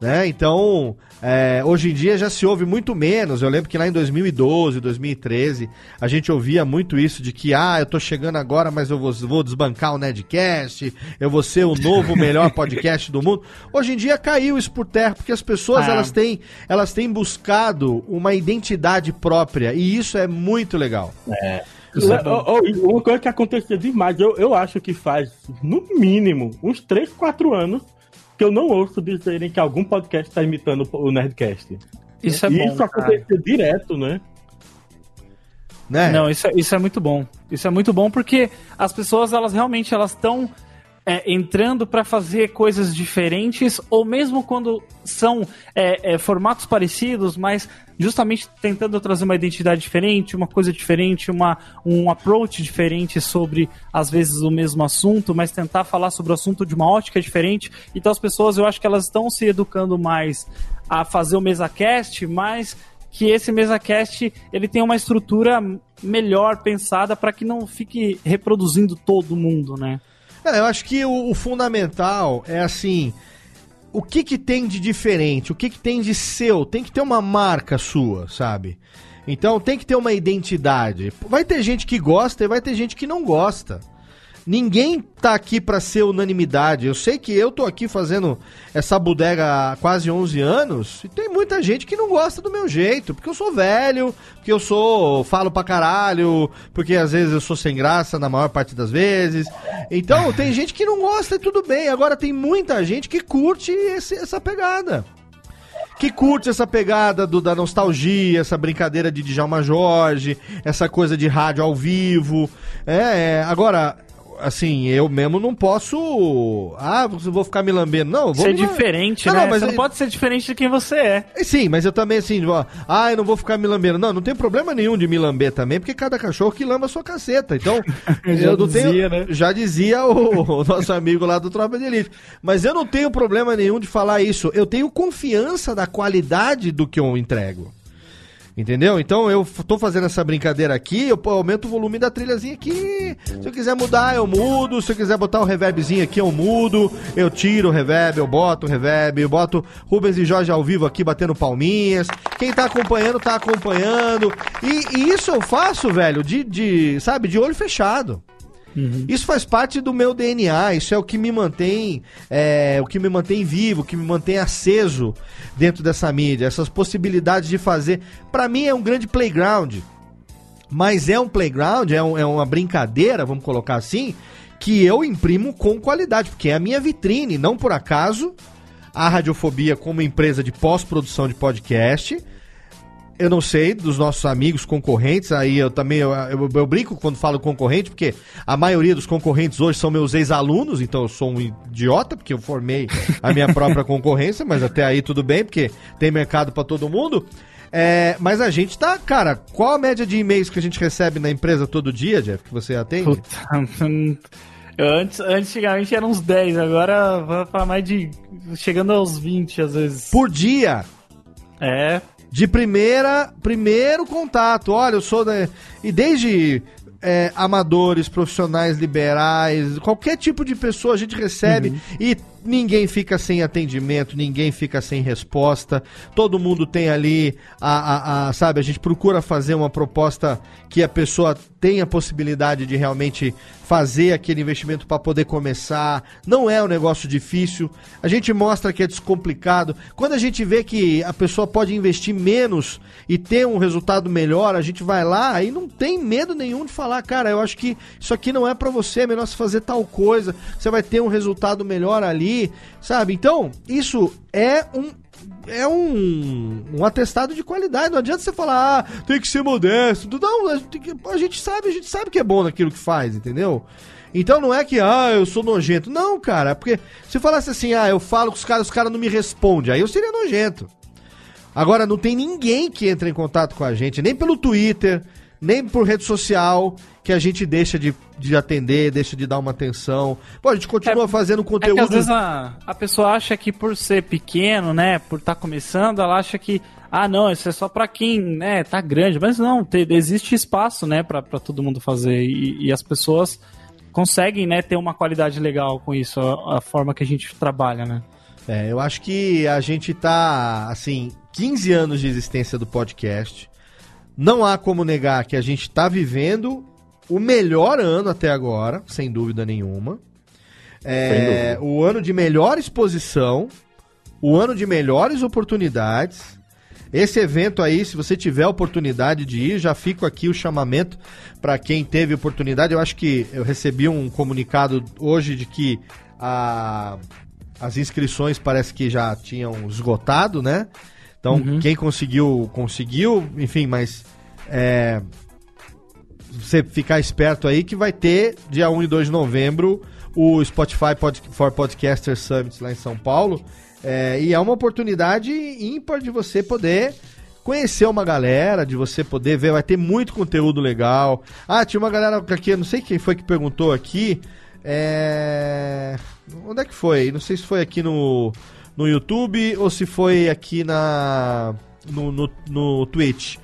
Né? Então, é, hoje em dia já se ouve muito menos. Eu lembro que lá em 2012, 2013, a gente ouvia muito isso de que, ah, eu tô chegando agora, mas eu vou, vou desbancar o Nedcast, eu vou ser o novo melhor podcast do mundo. Hoje em dia caiu isso por terra, porque as pessoas ah. elas, têm, elas têm buscado uma identidade própria, e isso é muito legal. É. Uma coisa que acontecia demais, eu, eu acho que faz, no mínimo, uns 3, 4 anos que eu não ouço dizerem que algum podcast está imitando o Nerdcast. Isso é bom. Isso acontecia direto, né? né? Não, isso é, isso é muito bom. Isso é muito bom porque as pessoas, elas realmente elas estão é, entrando para fazer coisas diferentes, ou mesmo quando são é, é, formatos parecidos, mas justamente tentando trazer uma identidade diferente, uma coisa diferente, uma, um approach diferente sobre, às vezes, o mesmo assunto, mas tentar falar sobre o assunto de uma ótica diferente. Então, as pessoas, eu acho que elas estão se educando mais a fazer o MesaCast, mas que esse MesaCast ele tem uma estrutura melhor pensada para que não fique reproduzindo todo mundo, né? Eu acho que o, o, fundamental é assim. O que que tem de diferente? O que que tem de seu? Tem que ter uma marca sua, sabe? Então tem que ter uma identidade. Vai ter gente que gosta e vai ter gente que não gosta. Ninguém tá aqui para ser unanimidade. Eu sei que eu tô aqui fazendo essa bodega há quase 11 anos e tem muita gente que não gosta do meu jeito, porque eu sou velho, porque eu sou falo pra caralho, porque às vezes eu sou sem graça na maior parte das vezes. Então, tem gente que não gosta e tudo bem. Agora tem muita gente que curte esse, essa pegada que curte essa pegada do, da nostalgia, essa brincadeira de Djalma Jorge, essa coisa de rádio ao vivo. É, é agora, assim, eu mesmo não posso. Ah, vou ficar me lambendo. Não, vou ser diferente, não, né? Não, mas você não pode ser diferente de quem você é. Sim, mas eu também, assim, ó, ah, eu não vou ficar me lambendo. Não, não tem problema nenhum de me lamber também, porque cada cachorro que lamba a sua caceta. Então, eu não dizia, tenho. Né? Já dizia o, o nosso amigo lá do Tropa de Elite. Mas eu não tenho problema nenhum de falar isso. Eu tenho confiança da qualidade do que eu entrego. Entendeu? Então eu tô fazendo essa brincadeira aqui, eu aumento o volume da trilhazinha aqui. Se eu quiser mudar, eu mudo. Se eu quiser botar um reverbzinho aqui, eu mudo. Eu tiro o reverb, eu boto o reverb, eu boto Rubens e Jorge ao vivo aqui batendo palminhas. Quem tá acompanhando, tá acompanhando. E, e isso eu faço, velho, de, de, sabe, de olho fechado. Uhum. Isso faz parte do meu DNA, isso é o que me mantém, é, o que me mantém vivo, o que me mantém aceso dentro dessa mídia, essas possibilidades de fazer. Para mim é um grande playground, mas é um playground, é, um, é uma brincadeira, vamos colocar assim, que eu imprimo com qualidade, porque é a minha vitrine, não por acaso a Radiofobia como empresa de pós-produção de podcast eu não sei dos nossos amigos concorrentes, aí eu também eu, eu, eu, brinco quando falo concorrente, porque a maioria dos concorrentes hoje são meus ex-alunos, então eu sou um idiota, porque eu formei a minha própria concorrência, mas até aí tudo bem, porque tem mercado para todo mundo. É, mas a gente tá, cara, qual a média de e-mails que a gente recebe na empresa todo dia, Jeff, que você atende? Puta, antes, antigamente eram uns 10, agora vai para mais de. chegando aos 20 às vezes. Por dia? É, de primeira, primeiro contato. Olha, eu sou da. E desde é, amadores, profissionais liberais, qualquer tipo de pessoa a gente recebe uhum. e ninguém fica sem atendimento, ninguém fica sem resposta, todo mundo tem ali a, a, a, sabe, a gente procura fazer uma proposta que a pessoa tenha possibilidade de realmente fazer aquele investimento para poder começar. Não é um negócio difícil. A gente mostra que é descomplicado. Quando a gente vê que a pessoa pode investir menos e ter um resultado melhor, a gente vai lá e não tem medo nenhum de falar, cara, eu acho que isso aqui não é para você, é melhor você fazer tal coisa. Você vai ter um resultado melhor ali sabe? Então, isso é um é um, um atestado de qualidade. Não adianta você falar, ah, tem que ser modesto. Não, a gente, sabe, a gente sabe que é bom naquilo que faz, entendeu? Então não é que, ah, eu sou nojento. Não, cara, porque se falasse assim, ah, eu falo com os caras, os caras não me respondem, aí eu seria nojento. Agora, não tem ninguém que entra em contato com a gente, nem pelo Twitter, nem por rede social que a gente deixa de, de atender, deixa de dar uma atenção. Pô, a gente continua é, fazendo conteúdo. É às vezes a, a pessoa acha que por ser pequeno, né, por estar tá começando, ela acha que ah, não, isso é só para quem, né, tá grande, mas não, te, existe espaço, né, para todo mundo fazer e, e, as pessoas conseguem, né, ter uma qualidade legal com isso, a, a forma que a gente trabalha, né? É, eu acho que a gente tá, assim, 15 anos de existência do podcast. Não há como negar que a gente está vivendo o melhor ano até agora, sem dúvida nenhuma. É, dúvida. O ano de melhor exposição, o ano de melhores oportunidades. Esse evento aí, se você tiver oportunidade de ir, já fico aqui o chamamento para quem teve oportunidade. Eu acho que eu recebi um comunicado hoje de que a, as inscrições parece que já tinham esgotado, né? Então, uhum. quem conseguiu, conseguiu, enfim, mas é, você ficar esperto aí que vai ter dia 1 e 2 de novembro o Spotify Pod for Podcasters Summit lá em São Paulo. É, e é uma oportunidade ímpar de você poder conhecer uma galera, de você poder ver, vai ter muito conteúdo legal. Ah, tinha uma galera aqui, não sei quem foi que perguntou aqui. É... Onde é que foi? Não sei se foi aqui no no YouTube ou se foi aqui na no, no, no Twitch.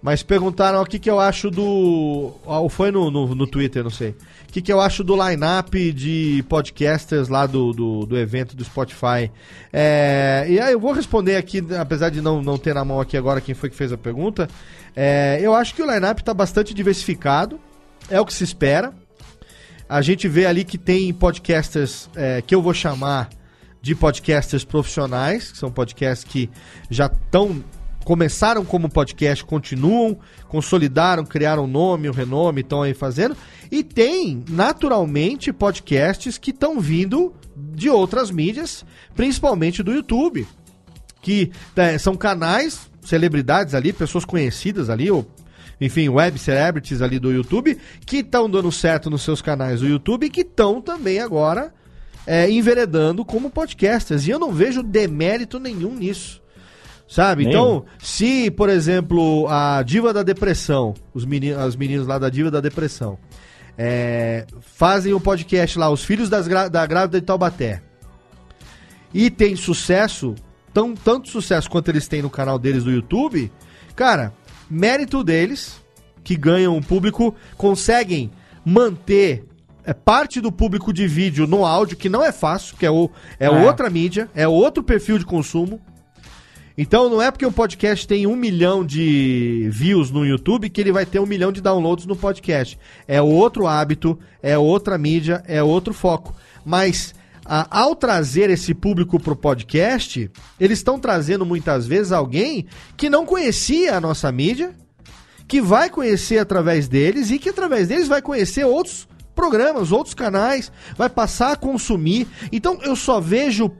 Mas perguntaram o que, que eu acho do. Ou foi no, no, no Twitter, não sei. O que, que eu acho do line-up de podcasters lá do, do, do, evento do Spotify. É, e aí eu vou responder aqui, apesar de não, não ter na mão aqui agora quem foi que fez a pergunta. É, eu acho que o line-up está bastante diversificado. É o que se espera. A gente vê ali que tem podcasters é, que eu vou chamar de podcasters profissionais, que são podcasts que já estão começaram como podcast, continuam, consolidaram, criaram nome, o renome, estão aí fazendo. E tem, naturalmente, podcasts que estão vindo de outras mídias, principalmente do YouTube. Que é, são canais, celebridades ali, pessoas conhecidas ali, ou enfim, web celebrities ali do YouTube, que estão dando certo nos seus canais do YouTube e que estão também agora é, enveredando como podcasters. E eu não vejo demérito nenhum nisso. Sabe? Então, se, por exemplo, a Diva da Depressão, os meninos, as meninas lá da Diva da Depressão, é, fazem o um podcast lá, Os Filhos das, da Grávida de Taubaté, e tem sucesso, tão, tanto sucesso quanto eles têm no canal deles do YouTube, cara, mérito deles, que ganham um público, conseguem manter é parte do público de vídeo no áudio, que não é fácil, que é, o, é, é. outra mídia, é outro perfil de consumo. Então não é porque o podcast tem um milhão de views no YouTube que ele vai ter um milhão de downloads no podcast. É outro hábito, é outra mídia, é outro foco. Mas a, ao trazer esse público pro podcast, eles estão trazendo muitas vezes alguém que não conhecia a nossa mídia, que vai conhecer através deles e que através deles vai conhecer outros programas, outros canais, vai passar a consumir. Então eu só vejo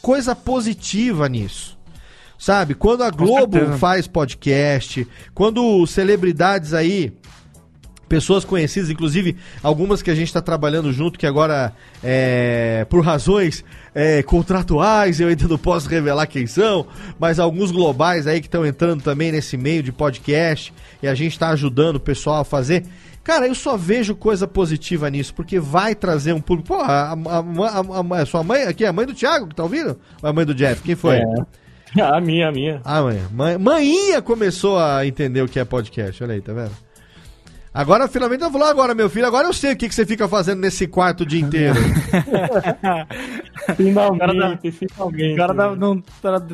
coisa positiva nisso. Sabe? Quando a Globo faz podcast, quando celebridades aí pessoas conhecidas, inclusive algumas que a gente está trabalhando junto, que agora, é, por razões é, contratuais, eu ainda não posso revelar quem são, mas alguns globais aí que estão entrando também nesse meio de podcast e a gente está ajudando o pessoal a fazer. Cara, eu só vejo coisa positiva nisso, porque vai trazer um público. Pô, a, a, a, a, sua mãe, aqui, a mãe do Thiago, que tá ouvindo? Ou a mãe do Jeff? Quem foi? É. A minha, a minha. Ah, mãe. Mãinha começou a entender o que é podcast. Olha aí, tá vendo? Agora, finalmente, ela falou: agora, meu filho, agora eu sei o que, que você fica fazendo nesse quarto o dia inteiro. finalmente, finalmente. O cara dá, não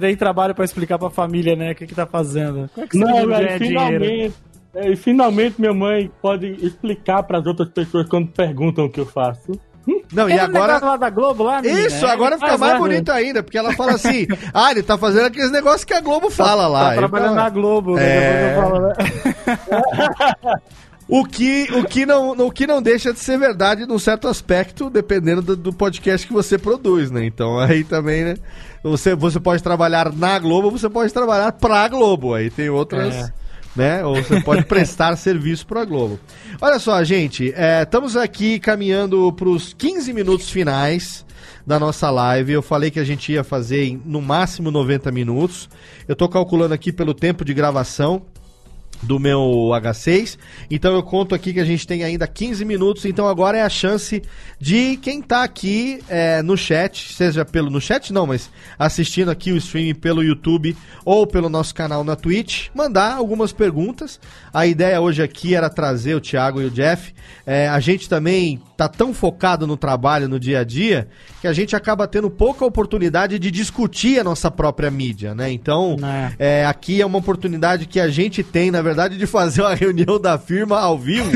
tem trabalho pra explicar pra família, né? O que, que tá fazendo. Como é que você não, velho, finalmente. É, e finalmente minha mãe pode explicar para as outras pessoas quando perguntam o que eu faço. Não, e agora. lá da Globo lá, menina, Isso, é, agora fica mais bonito ainda, porque ela fala assim: ah, ele tá fazendo aqueles negócios que a Globo fala lá. Tá trabalhando na Globo, né? é... né? O que, o, que não, o que não deixa de ser verdade num certo aspecto, dependendo do, do, podcast que você produz, né? Então aí também, né? Você, você pode trabalhar na Globo, você pode trabalhar pra Globo. Aí tem outras. É né? Ou você pode prestar serviço para a Globo. Olha só, gente, é, estamos aqui caminhando para os 15 minutos finais da nossa live. Eu falei que a gente ia fazer em, no máximo 90 minutos. Eu estou calculando aqui pelo tempo de gravação do meu H6. Então eu conto aqui que a gente tem ainda 15 minutos. Então agora é a chance de quem tá aqui é, no chat, seja pelo no chat não, mas assistindo aqui o stream pelo YouTube ou pelo nosso canal na Twitch, mandar algumas perguntas. A ideia hoje aqui era trazer o Thiago e o Jeff. É, a gente também tá tão focado no trabalho, no dia a dia, que a gente acaba tendo pouca oportunidade de discutir a nossa própria mídia, né? Então, é. É, aqui é uma oportunidade que a gente tem, na verdade, de fazer uma reunião da firma ao vivo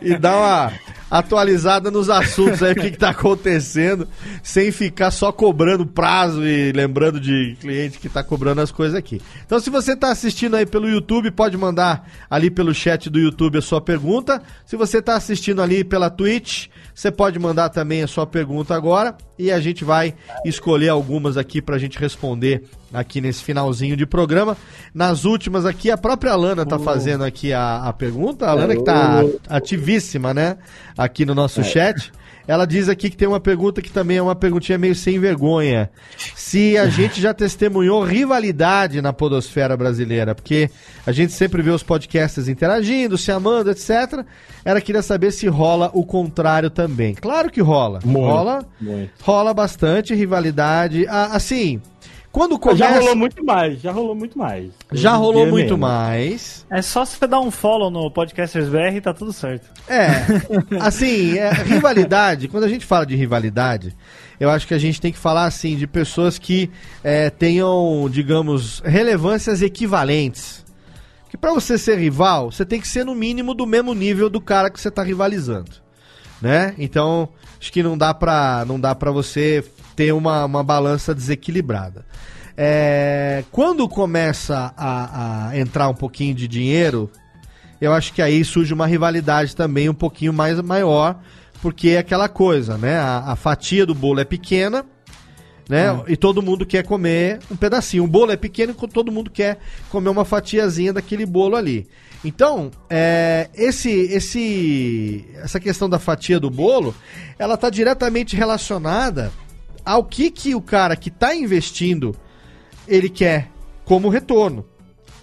e dar uma atualizada nos assuntos aí, o que, que tá acontecendo, sem ficar só cobrando prazo e lembrando de cliente que tá cobrando as coisas aqui. Então, se você tá assistindo aí pelo YouTube, pode mandar ali pelo chat do YouTube a sua pergunta. Se você tá assistindo ali pela Twitch, você pode mandar também a sua pergunta agora e a gente vai escolher algumas aqui para a gente responder aqui nesse finalzinho de programa. Nas últimas aqui, a própria Alana tá fazendo aqui a, a pergunta. A Alana que tá ativíssima, né? Aqui no nosso é. chat. Ela diz aqui que tem uma pergunta que também é uma perguntinha meio sem vergonha. Se a gente já testemunhou rivalidade na podosfera brasileira, porque a gente sempre vê os podcasts interagindo, se amando, etc. Ela queria saber se rola o contrário também. Claro que rola. Muito, rola, muito. rola bastante rivalidade. Ah, assim, quando começa... Já rolou muito mais, já rolou muito mais. Já rolou muito mesmo. mais. É só você dar um follow no Podcasters BR e tá tudo certo. É, assim, é, rivalidade, quando a gente fala de rivalidade, eu acho que a gente tem que falar, assim, de pessoas que é, tenham, digamos, relevâncias equivalentes. Que para você ser rival, você tem que ser no mínimo do mesmo nível do cara que você tá rivalizando, né? Então, acho que não dá pra, não dá pra você ter uma, uma balança desequilibrada. É, quando começa a, a, entrar um pouquinho de dinheiro, eu acho que aí surge uma rivalidade também um pouquinho mais maior, porque é aquela coisa, né? A, a fatia do bolo é pequena, né? Uhum. E todo mundo quer comer um pedacinho. O bolo é pequeno e todo mundo quer comer uma fatiazinha daquele bolo ali. Então, é, esse, esse, essa questão da fatia do bolo, ela está diretamente relacionada ao que que o cara que está investindo ele quer como retorno,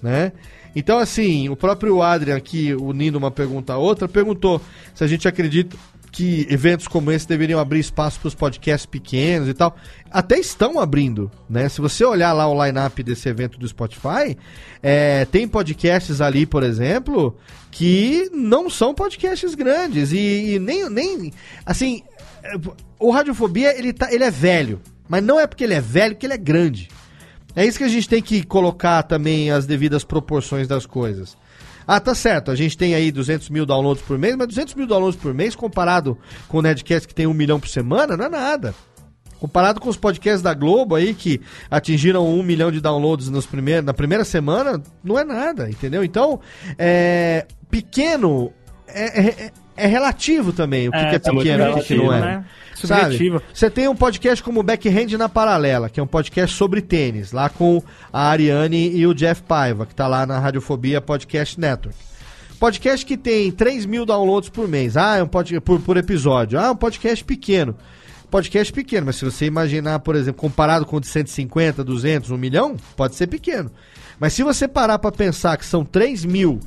né? Então, assim, o próprio Adrian aqui, unindo uma pergunta a outra, perguntou se a gente acredita que eventos como esse deveriam abrir espaço para os podcasts pequenos e tal. Até estão abrindo, né? Se você olhar lá o line-up desse evento do Spotify, é, tem podcasts ali, por exemplo, que não são podcasts grandes e, e nem, nem, assim, o Radiofobia, ele, tá, ele é velho. Mas não é porque ele é velho que ele é grande. É isso que a gente tem que colocar também as devidas proporções das coisas. Ah, tá certo, a gente tem aí 200 mil downloads por mês, mas 200 mil downloads por mês comparado com o Nerdcast que tem um milhão por semana, não é nada. Comparado com os podcasts da Globo aí, que atingiram um milhão de downloads nos primeiros, na primeira semana, não é nada, entendeu? Então, é, pequeno é, é, é relativo também, o que é, que é pequeno e o que, não é. Né? Subjetivo. Você tem um podcast como Backhand na Paralela, que é um podcast sobre tênis, lá com a Ariane e o Jeff Paiva, que tá lá na Radiofobia Podcast Network. Podcast que tem 3 mil downloads por mês. Ah, é um podcast por, por episódio. Ah, um podcast pequeno podcast pequeno, mas se você imaginar, por exemplo, comparado com o de 150, 200, 1 milhão, pode ser pequeno. Mas se você parar para pensar que são 3 mil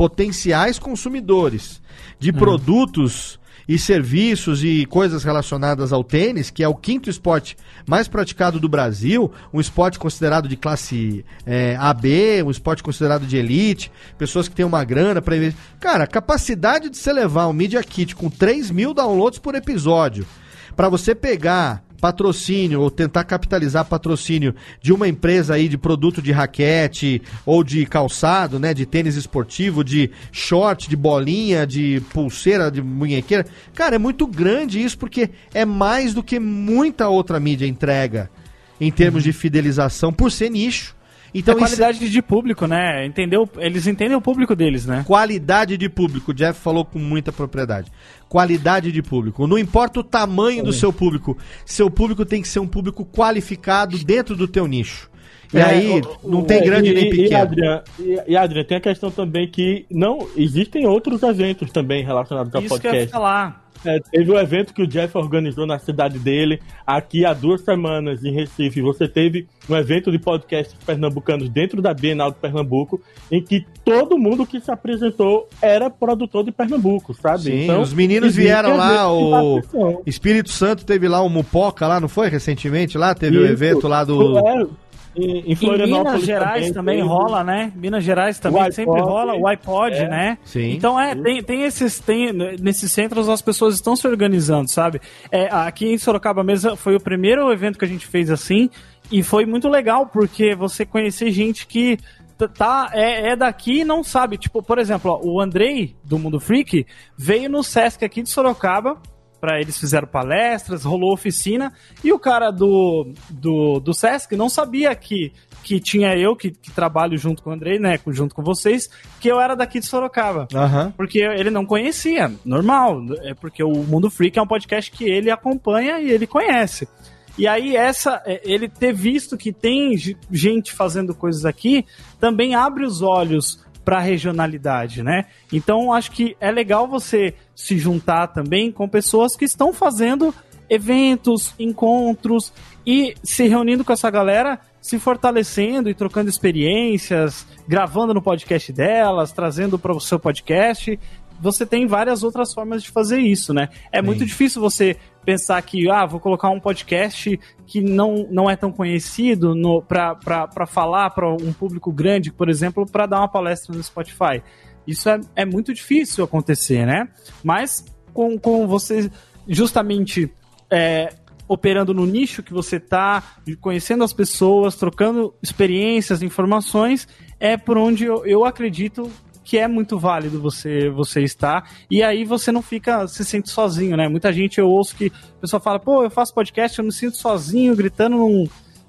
potenciais consumidores de hum. produtos e serviços e coisas relacionadas ao tênis, que é o quinto esporte mais praticado do Brasil, um esporte considerado de classe é, AB, um esporte considerado de elite, pessoas que têm uma grana para investir. Cara, a capacidade de você levar um Media Kit com 3 mil downloads por episódio para você pegar patrocínio ou tentar capitalizar patrocínio de uma empresa aí de produto de raquete ou de calçado, né, de tênis esportivo, de short, de bolinha, de pulseira, de munhequeira. Cara, é muito grande isso porque é mais do que muita outra mídia entrega em termos uhum. de fidelização por ser nicho. Então, é qualidade isso... de público, né? Entendeu? Eles entendem o público deles, né? Qualidade de público. O Jeff falou com muita propriedade. Qualidade de público. Não importa o tamanho do seu público. Seu público tem que ser um público qualificado dentro do teu nicho. E é, aí, o, não tem grande e, nem pequeno. E, Adrian, e, Adrian, tem a questão também que não existem outros eventos também relacionados ao Isso podcast. Que eu ia falar. É, teve um evento que o Jeff organizou na cidade dele, aqui há duas semanas em Recife. Você teve um evento de podcasts pernambucanos dentro da Bienal de Pernambuco, em que todo mundo que se apresentou era produtor de Pernambuco, sabe? Sim, então, os meninos vieram lá, o Espírito Santo teve lá o Mupoca lá, não foi? Recentemente lá, teve o evento lá do... É, em, em Minas Gerais também, também rola, né? Minas Gerais também sempre rola, o iPod, é. né? Sim. Então é, tem, tem esses, tem, nesses centros as pessoas estão se organizando, sabe? É, aqui em Sorocaba mesmo foi o primeiro evento que a gente fez assim e foi muito legal porque você conhecer gente que tá é, é daqui e não sabe. Tipo, por exemplo, ó, o Andrei do Mundo Freak veio no Sesc aqui de Sorocaba para eles fizeram palestras, rolou oficina, e o cara do, do, do Sesc não sabia que, que tinha eu, que, que trabalho junto com o Andrei, né, junto com vocês, que eu era daqui de Sorocaba. Uhum. Porque ele não conhecia, normal, é porque o Mundo Freak é um podcast que ele acompanha e ele conhece. E aí, essa, é, ele ter visto que tem gente fazendo coisas aqui, também abre os olhos para a regionalidade, né? Então acho que é legal você se juntar também com pessoas que estão fazendo eventos, encontros e se reunindo com essa galera, se fortalecendo e trocando experiências, gravando no podcast delas, trazendo para o seu podcast você tem várias outras formas de fazer isso, né? É Sim. muito difícil você pensar que, ah, vou colocar um podcast que não, não é tão conhecido para falar para um público grande, por exemplo, para dar uma palestra no Spotify. Isso é, é muito difícil acontecer, né? Mas com, com você justamente é, operando no nicho que você está, conhecendo as pessoas, trocando experiências, informações, é por onde eu, eu acredito que é muito válido você você estar e aí você não fica se sente sozinho, né? Muita gente eu ouço que a pessoa fala, pô, eu faço podcast, eu me sinto sozinho gritando num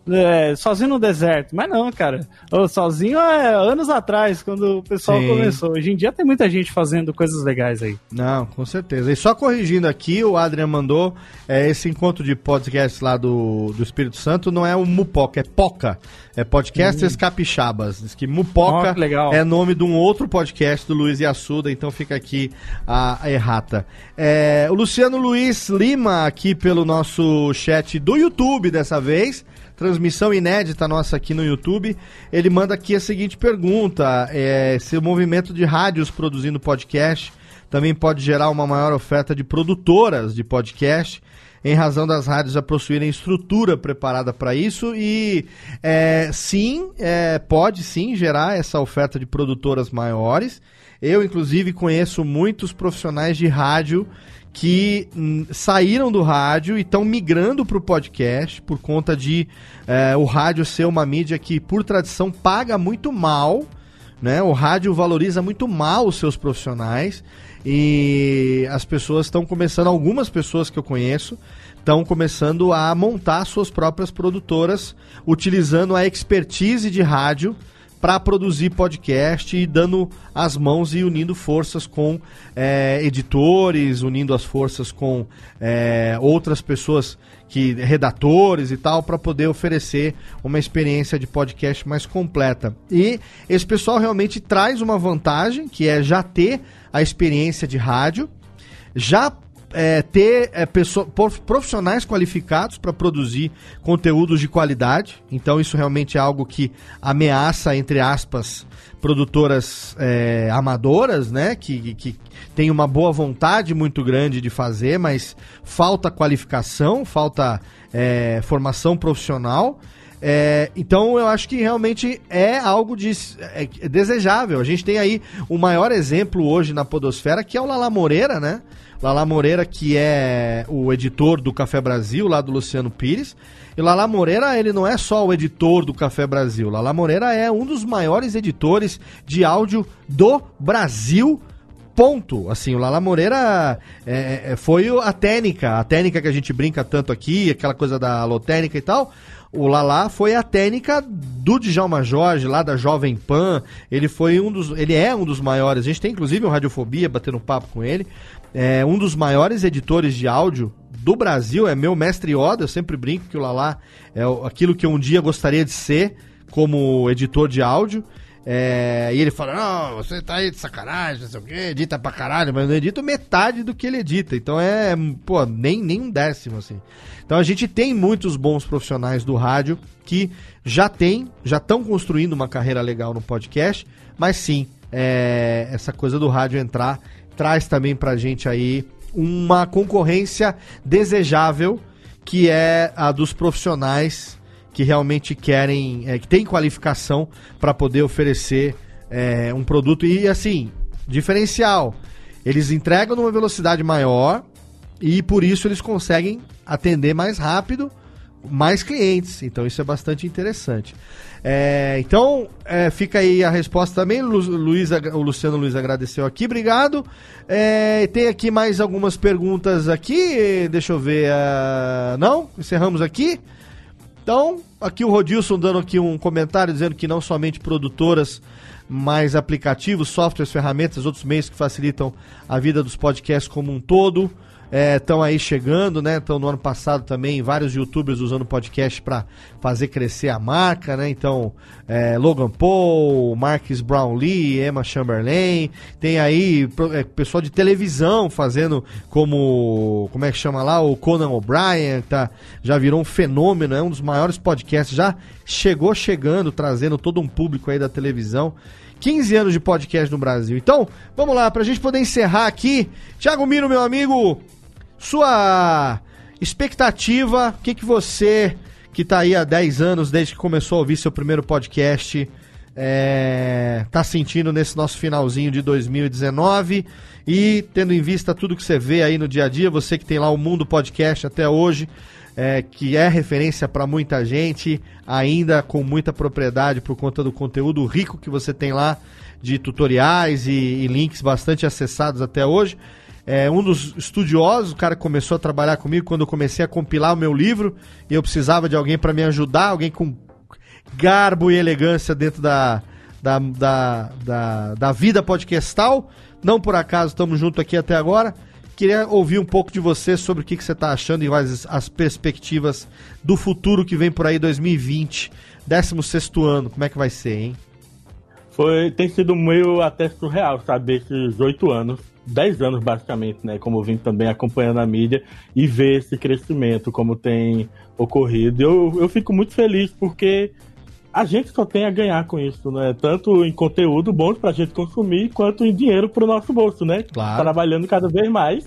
é, sozinho no deserto. Mas não, cara. Sozinho é anos atrás, quando o pessoal Sim. começou. Hoje em dia tem muita gente fazendo coisas legais aí. Não, com certeza. E só corrigindo aqui, o Adrian mandou é, esse encontro de podcast lá do, do Espírito Santo não é o Mupoca, é Poca. É Podcasters hum. Capixabas. Diz que Mupoca oh, é nome de um outro podcast do Luiz Assuda, então fica aqui a, a errata. É, o Luciano Luiz Lima, aqui pelo nosso chat do YouTube dessa vez transmissão inédita nossa aqui no YouTube. Ele manda aqui a seguinte pergunta: é, se o movimento de rádios produzindo podcast também pode gerar uma maior oferta de produtoras de podcast, em razão das rádios já possuírem estrutura preparada para isso. E é, sim, é, pode sim gerar essa oferta de produtoras maiores. Eu, inclusive, conheço muitos profissionais de rádio que saíram do rádio e estão migrando para o podcast por conta de é, o rádio ser uma mídia que, por tradição, paga muito mal. Né? O rádio valoriza muito mal os seus profissionais e as pessoas estão começando, algumas pessoas que eu conheço, estão começando a montar suas próprias produtoras, utilizando a expertise de rádio para produzir podcast e dando as mãos e unindo forças com é, editores, unindo as forças com é, outras pessoas que redatores e tal para poder oferecer uma experiência de podcast mais completa. E esse pessoal realmente traz uma vantagem que é já ter a experiência de rádio, já é, ter é, pessoa, profissionais qualificados para produzir conteúdos de qualidade. Então, isso realmente é algo que ameaça, entre aspas, produtoras é, amadoras, né? Que, que tem uma boa vontade muito grande de fazer, mas falta qualificação, falta é, formação profissional. É, então eu acho que realmente é algo de, é, é desejável. A gente tem aí o maior exemplo hoje na Podosfera, que é o Lala Moreira, né? Lala Moreira, que é o editor do Café Brasil, lá do Luciano Pires. E Lala Moreira, ele não é só o editor do Café Brasil. Lala Moreira é um dos maiores editores de áudio do Brasil. Ponto. Assim, o Lala Moreira é, é foi a técnica, a técnica que a gente brinca tanto aqui, aquela coisa da alotênica e tal. O Lala foi a técnica do Djalma Jorge, lá da Jovem Pan. Ele foi um dos. Ele é um dos maiores. A gente tem inclusive o Radiofobia batendo papo com ele é um dos maiores editores de áudio do Brasil, é meu mestre Oda, eu sempre brinco que o Lala é aquilo que eu um dia gostaria de ser como editor de áudio. É, e ele fala, não, você tá aí de sacanagem, não sei o quê, edita pra caralho, mas eu não edito metade do que ele edita. Então é, pô, nem, nem um décimo, assim. Então a gente tem muitos bons profissionais do rádio que já tem, já estão construindo uma carreira legal no podcast, mas sim, é, essa coisa do rádio entrar traz também pra gente aí uma concorrência desejável, que é a dos profissionais que realmente querem, é, que tem qualificação para poder oferecer é, um produto e assim, diferencial. Eles entregam numa velocidade maior e por isso eles conseguem atender mais rápido mais clientes. Então isso é bastante interessante. É, então, é, fica aí a resposta também. Lu, Luiz, o Luciano Luiz agradeceu aqui, obrigado. É, tem aqui mais algumas perguntas aqui. Deixa eu ver. Uh, não? Encerramos aqui. Então, aqui o Rodilson dando aqui um comentário dizendo que não somente produtoras, mas aplicativos, softwares, ferramentas, outros meios que facilitam a vida dos podcasts como um todo estão é, aí chegando, né? Estão no ano passado também vários youtubers usando podcast para fazer crescer a marca, né? Então, é, Logan Paul, Marcus Brownlee, Emma Chamberlain, tem aí é, pessoal de televisão fazendo como, como é que chama lá? O Conan O'Brien, tá? Já virou um fenômeno, é um dos maiores podcasts, já chegou chegando, trazendo todo um público aí da televisão. 15 anos de podcast no Brasil. Então, vamos lá, para a gente poder encerrar aqui. Thiago Miro, meu amigo, sua expectativa, o que, que você, que está aí há 10 anos, desde que começou a ouvir seu primeiro podcast, é, tá sentindo nesse nosso finalzinho de 2019 e tendo em vista tudo que você vê aí no dia a dia, você que tem lá o Mundo Podcast até hoje, é, que é referência para muita gente, ainda com muita propriedade por conta do conteúdo rico que você tem lá de tutoriais e, e links bastante acessados até hoje é, um dos estudiosos, o cara começou a trabalhar comigo quando eu comecei a compilar o meu livro e eu precisava de alguém para me ajudar, alguém com garbo e elegância dentro da, da, da, da, da vida podcastal. Não por acaso estamos juntos aqui até agora. Queria ouvir um pouco de você sobre o que, que você está achando e quais as perspectivas do futuro que vem por aí 2020, 16 ano. Como é que vai ser, hein? Foi, tem sido meio até surreal, sabe, esses oito anos 10 anos, basicamente, né? Como eu vim também acompanhando a mídia e ver esse crescimento, como tem ocorrido. Eu, eu fico muito feliz porque a gente só tem a ganhar com isso, né? Tanto em conteúdo bom pra gente consumir, quanto em dinheiro pro nosso bolso, né? Claro. Trabalhando cada vez mais.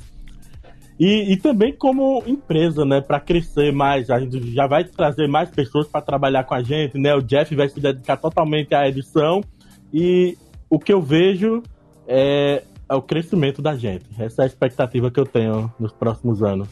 E, e também como empresa, né? Para crescer mais, a gente já vai trazer mais pessoas para trabalhar com a gente, né? O Jeff vai se dedicar totalmente à edição. E o que eu vejo é é o crescimento da gente. Essa é a expectativa que eu tenho nos próximos anos.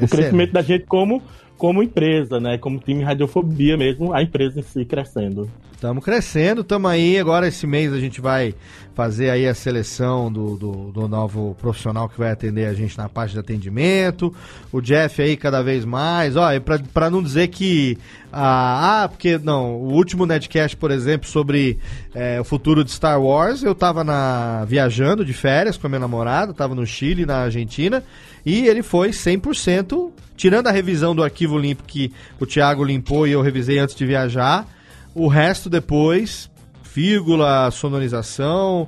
O crescimento da gente como, como empresa, né? Como time Radiofobia mesmo, a empresa em si crescendo. Estamos crescendo, estamos aí. Agora esse mês a gente vai fazer aí a seleção do, do, do, novo profissional que vai atender a gente na parte de atendimento. O Jeff aí cada vez mais. Ó, para não dizer que. Ah, ah, porque não, o último Netcast, por exemplo, sobre é, o futuro de Star Wars, eu tava na, viajando de férias com a minha namorada, tava no Chile, na Argentina, e ele foi 100%, tirando a revisão do arquivo limpo que o Thiago limpou e eu revisei antes de viajar o resto depois, vírgula, sonorização,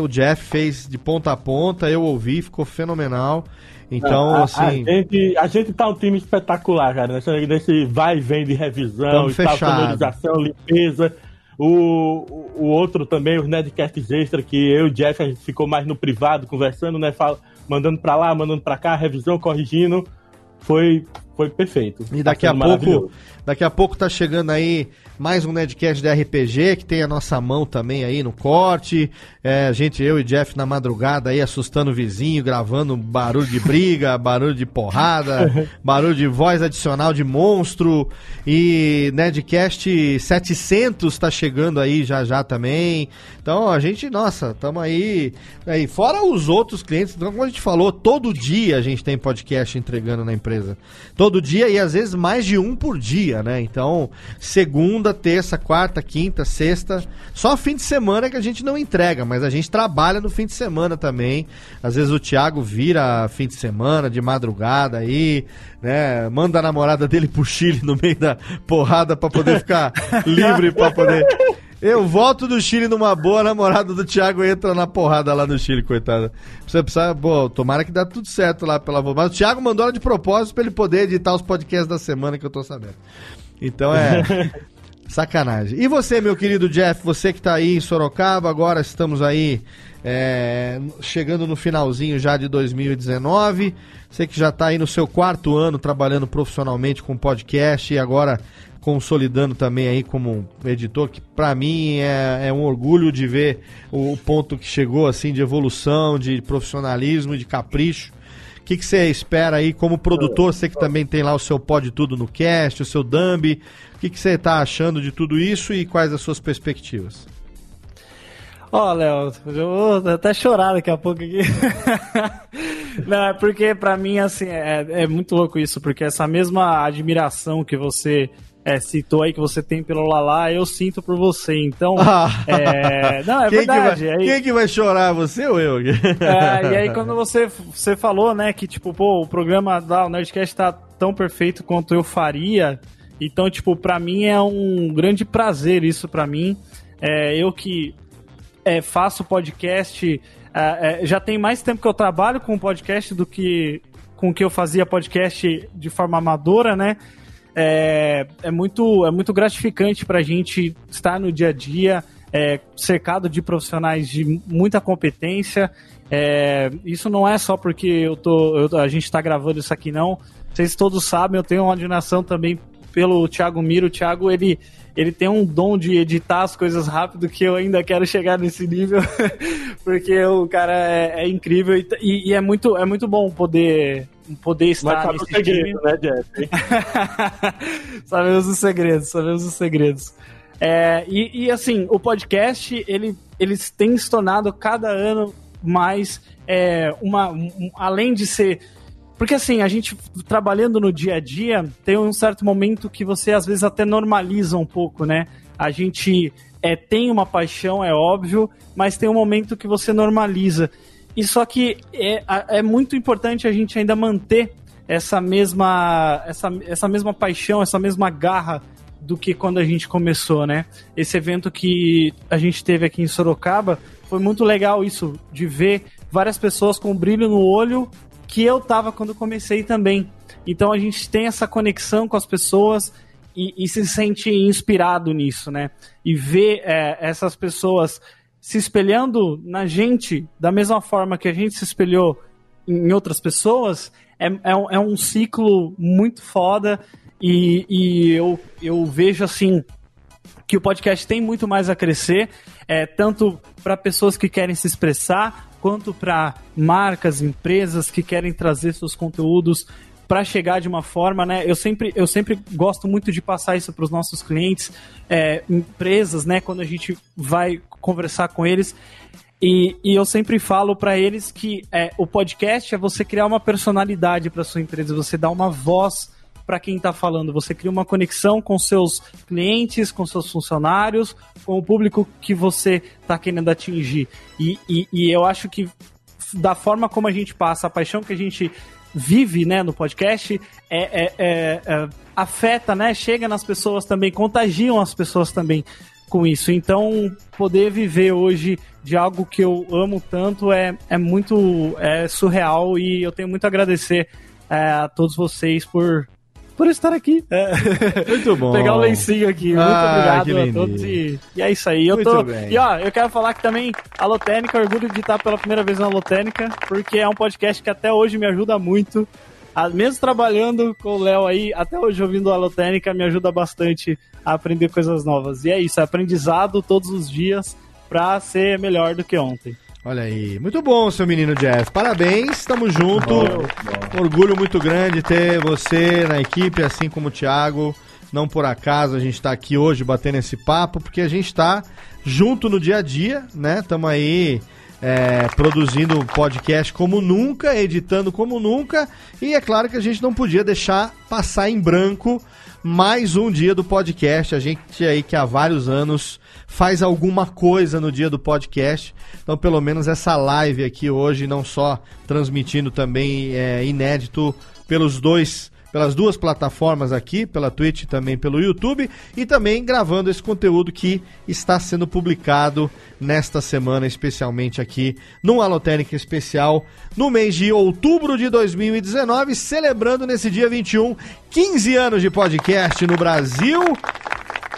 o Jeff fez de ponta a ponta, eu ouvi, ficou fenomenal. Então, a, assim. A gente, a gente tá um time espetacular, cara. Nesse, nesse vai e vem de revisão, e tal, sonorização, limpeza. O, o outro também, os Nedcasts extra, que eu e o Jeff a gente ficou mais no privado, conversando, né? Fala, mandando pra lá, mandando pra cá, revisão, corrigindo. Foi, foi perfeito. E daqui tá a pouco, daqui a pouco tá chegando aí mais um Nedcast de RPG, que tem a nossa mão também aí no corte. É, gente, eu e Jeff na madrugada aí assustando o vizinho, gravando barulho de briga, barulho de porrada, barulho de voz adicional de monstro. E Nedcast 700 tá chegando aí já já também. Então a gente, nossa, tamo aí. aí. Fora os outros clientes, então, como a gente falou, todo dia a gente tem podcast entregando na empresa. Todo dia e às vezes mais de um por dia, né? Então, segunda segunda, terça, quarta, quinta, sexta. Só fim de semana que a gente não entrega, mas a gente trabalha no fim de semana também. Às vezes o Thiago vira fim de semana, de madrugada aí, né? Manda a namorada dele pro Chile no meio da porrada para poder ficar livre para poder. Eu volto do Chile numa boa, a namorada do Thiago entra na porrada lá no Chile, coitada. Você precisa, pô, tomara que dá tudo certo lá pela Mas o Thiago mandou ela de propósito pra ele poder editar os podcasts da semana que eu tô sabendo. Então é. Sacanagem. E você, meu querido Jeff, você que está aí em Sorocaba, agora estamos aí é, chegando no finalzinho já de 2019. Você que já está aí no seu quarto ano trabalhando profissionalmente com podcast e agora consolidando também aí como editor, que para mim é, é, um orgulho de ver o ponto que chegou assim de evolução, de profissionalismo, de capricho. O que, você espera aí como produtor? Você que também tem lá o seu Pode Tudo no Cast, o seu Dumb. O que, que você está achando de tudo isso e quais as suas perspectivas? Ó, oh, Léo, eu vou até chorar daqui a pouco aqui. Não, é porque para mim, assim, é, é, muito louco isso, porque essa mesma admiração que você é, citou aí, que você tem pelo Lala, eu sinto por você. Então, é... Não, é quem verdade. Que vai, aí... Quem que vai chorar, você ou eu? É, e aí quando você, você falou, né, que tipo, pô, o programa da Nerdcast tá tão perfeito quanto eu faria, então, tipo, para mim é um grande prazer isso para mim. É, eu que é, faço podcast, é, é, já tem mais tempo que eu trabalho com podcast do que com que eu fazia podcast de forma amadora, né? É, é muito, é muito gratificante para a gente estar no dia a dia, é, cercado de profissionais de muita competência. É, isso não é só porque eu tô, eu, a gente está gravando isso aqui, não. Vocês todos sabem, eu tenho uma admiração também pelo Thiago Miro. O Thiago, ele, ele tem um dom de editar as coisas rápido que eu ainda quero chegar nesse nível, porque o cara é, é incrível e, e, é, muito, é muito bom poder, poder estar Mas nesse segredo, time. né, Jeff? sabemos os segredos, sabemos os segredos. É, e, e, assim, o podcast, ele, eles têm se tornado cada ano mais é, uma. Um, além de ser porque assim, a gente trabalhando no dia a dia, tem um certo momento que você às vezes até normaliza um pouco, né? A gente é, tem uma paixão, é óbvio, mas tem um momento que você normaliza. E só que é, é muito importante a gente ainda manter essa mesma, essa, essa mesma paixão, essa mesma garra do que quando a gente começou, né? Esse evento que a gente teve aqui em Sorocaba foi muito legal isso, de ver várias pessoas com brilho no olho que eu tava quando comecei também. Então a gente tem essa conexão com as pessoas e, e se sente inspirado nisso, né? E ver é, essas pessoas se espelhando na gente da mesma forma que a gente se espelhou em outras pessoas é, é, um, é um ciclo muito foda e, e eu, eu vejo assim que o podcast tem muito mais a crescer, é, tanto para pessoas que querem se expressar, quanto para marcas, empresas que querem trazer seus conteúdos para chegar de uma forma, né? Eu sempre, eu sempre gosto muito de passar isso para os nossos clientes, é, empresas, né? Quando a gente vai conversar com eles. E, e eu sempre falo para eles que é, o podcast é você criar uma personalidade para sua empresa, você dar uma voz para quem está falando, você cria uma conexão com seus clientes, com seus funcionários, com o público que você está querendo atingir. E, e, e eu acho que da forma como a gente passa, a paixão que a gente vive né, no podcast é, é, é, é, afeta, né? Chega nas pessoas também, contagiam as pessoas também com isso. Então, poder viver hoje de algo que eu amo tanto é, é muito é surreal e eu tenho muito a agradecer é, a todos vocês por por estar aqui. É. Muito bom. Pegar o lencinho aqui. Muito ah, obrigado a todos. E, e, é isso aí. Eu Muito tô... bem. E ó, eu quero falar que também a Lotênica, orgulho de estar pela primeira vez na Lotênica, porque é um podcast que até hoje me ajuda muito. Mesmo trabalhando com o Léo aí, até hoje ouvindo a Lotênica, me ajuda bastante a aprender coisas novas. E é isso, é aprendizado todos os dias para ser melhor do que ontem. Olha aí, muito bom, seu menino Jeff. Parabéns, estamos juntos. Orgulho muito grande ter você na equipe, assim como o Thiago. Não por acaso a gente está aqui hoje batendo esse papo, porque a gente está junto no dia a dia, né? Estamos aí é, produzindo podcast como nunca, editando como nunca, e é claro que a gente não podia deixar passar em branco mais um dia do podcast. A gente aí que há vários anos faz alguma coisa no dia do podcast. Então, pelo menos essa live aqui hoje, não só transmitindo também é, inédito pelos dois pelas duas plataformas aqui, pela Twitch e também pelo YouTube, e também gravando esse conteúdo que está sendo publicado nesta semana, especialmente aqui no Alotênica Especial, no mês de outubro de 2019, celebrando nesse dia 21 15 anos de podcast no Brasil.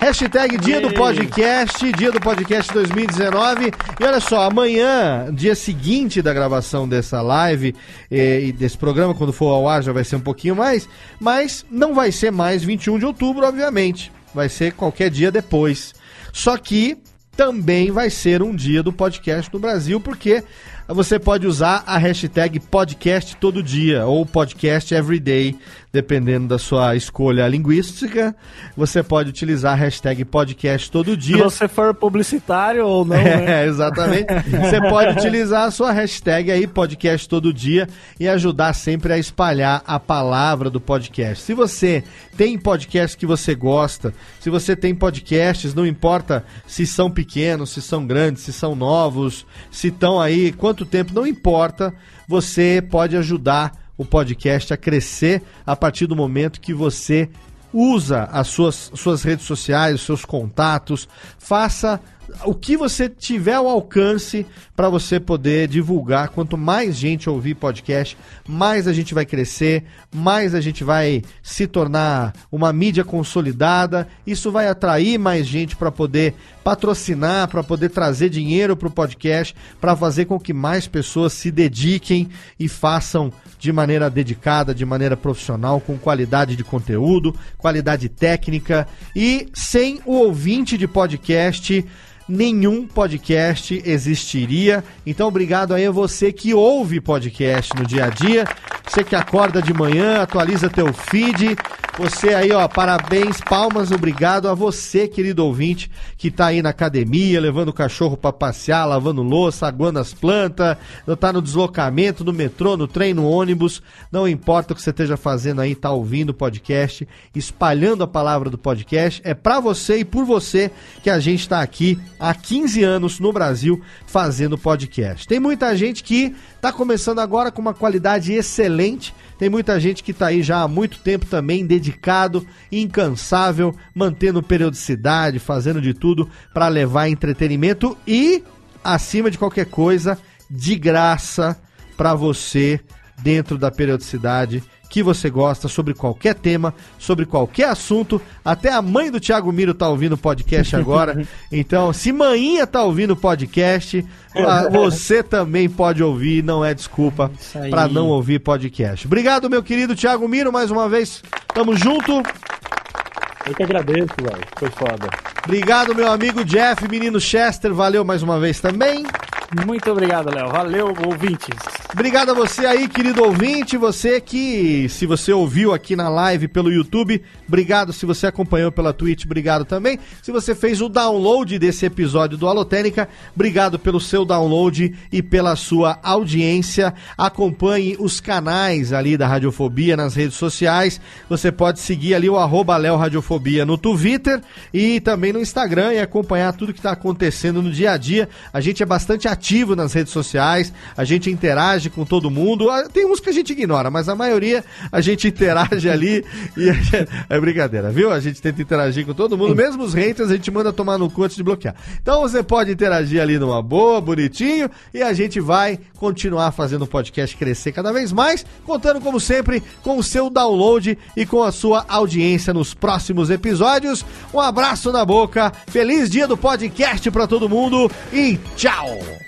Hashtag Dia do Podcast, Dia do Podcast 2019. E olha só, amanhã, dia seguinte da gravação dessa live e, e, desse programa, quando for ao ar já vai ser um pouquinho mais, mas não vai ser mais 21 de outubro, obviamente. Vai ser qualquer dia depois. Só que também vai ser um dia do podcast no Brasil, porque você pode usar a hashtag podcast todo dia ou podcast everyday, dependendo da sua escolha linguística. Você pode utilizar a hashtag podcast todo dia. Se você for publicitário ou não. É, né? exatamente. você pode utilizar a sua hashtag aí, podcast todo dia, e ajudar sempre a espalhar a palavra do podcast. Se você tem podcast que você gosta, se você tem podcasts, não importa se são pequenos, se são grandes, se são novos, se estão aí, quanto tempo, não importa, você pode ajudar o podcast a crescer a partir do momento que você usa as suas, suas redes sociais, os seus contatos, faça o que você tiver ao alcance para você poder divulgar. Quanto mais gente ouvir podcast, mais a gente vai crescer, mais a gente vai se tornar uma mídia consolidada. Isso vai atrair mais gente para poder patrocinar, para poder trazer dinheiro para o podcast, para fazer com que mais pessoas se dediquem e façam de maneira dedicada, de maneira profissional, com qualidade de conteúdo, qualidade técnica e sem o ouvinte de podcast nenhum podcast existiria. Então, obrigado aí a você que ouve podcast no dia a dia, você que acorda de manhã, atualiza teu feed. Você aí, ó, parabéns, palmas, obrigado a você, querido ouvinte, que tá aí na academia, levando o cachorro para passear, lavando louça, aguando as plantas, tá no deslocamento, no metrô, no trem, no ônibus, não importa o que você esteja fazendo aí, tá ouvindo o podcast, espalhando a palavra do podcast, é para você e por você que a gente tá aqui há 15 anos no Brasil fazendo podcast. Tem muita gente que está começando agora com uma qualidade excelente. Tem muita gente que está aí já há muito tempo também dedicado, incansável, mantendo periodicidade, fazendo de tudo para levar entretenimento e, acima de qualquer coisa, de graça para você dentro da periodicidade que você gosta, sobre qualquer tema, sobre qualquer assunto. Até a mãe do Thiago Miro tá ouvindo o podcast agora. Então, se maninha tá ouvindo o podcast, você também pode ouvir, não é desculpa para não ouvir podcast. Obrigado, meu querido Thiago Miro, mais uma vez. Tamo junto. Eu que agradeço, velho. Foi foda. Obrigado, meu amigo Jeff, menino Chester. Valeu mais uma vez também. Muito obrigado, Léo. Valeu, ouvintes. Obrigado a você aí, querido ouvinte, você que, se você ouviu aqui na live pelo YouTube, obrigado. Se você acompanhou pela Twitch, obrigado também. Se você fez o download desse episódio do Alotênica, obrigado pelo seu download e pela sua audiência. Acompanhe os canais ali da Radiofobia nas redes sociais. Você pode seguir ali o arroba Léo Radiofobia no Twitter e também no Instagram e acompanhar tudo que está acontecendo no dia a dia. A gente é bastante ativo nas redes sociais, a gente interage com todo mundo. Ah, tem uns que a gente ignora, mas a maioria a gente interage ali e é brincadeira, viu? A gente tenta interagir com todo mundo, mesmo os haters a gente manda tomar no cu antes de bloquear. Então você pode interagir ali numa boa, bonitinho, e a gente vai continuar fazendo o podcast crescer cada vez mais, contando como sempre com o seu download e com a sua audiência nos próximos episódios. Um abraço na boca, feliz dia do podcast para todo mundo e tchau!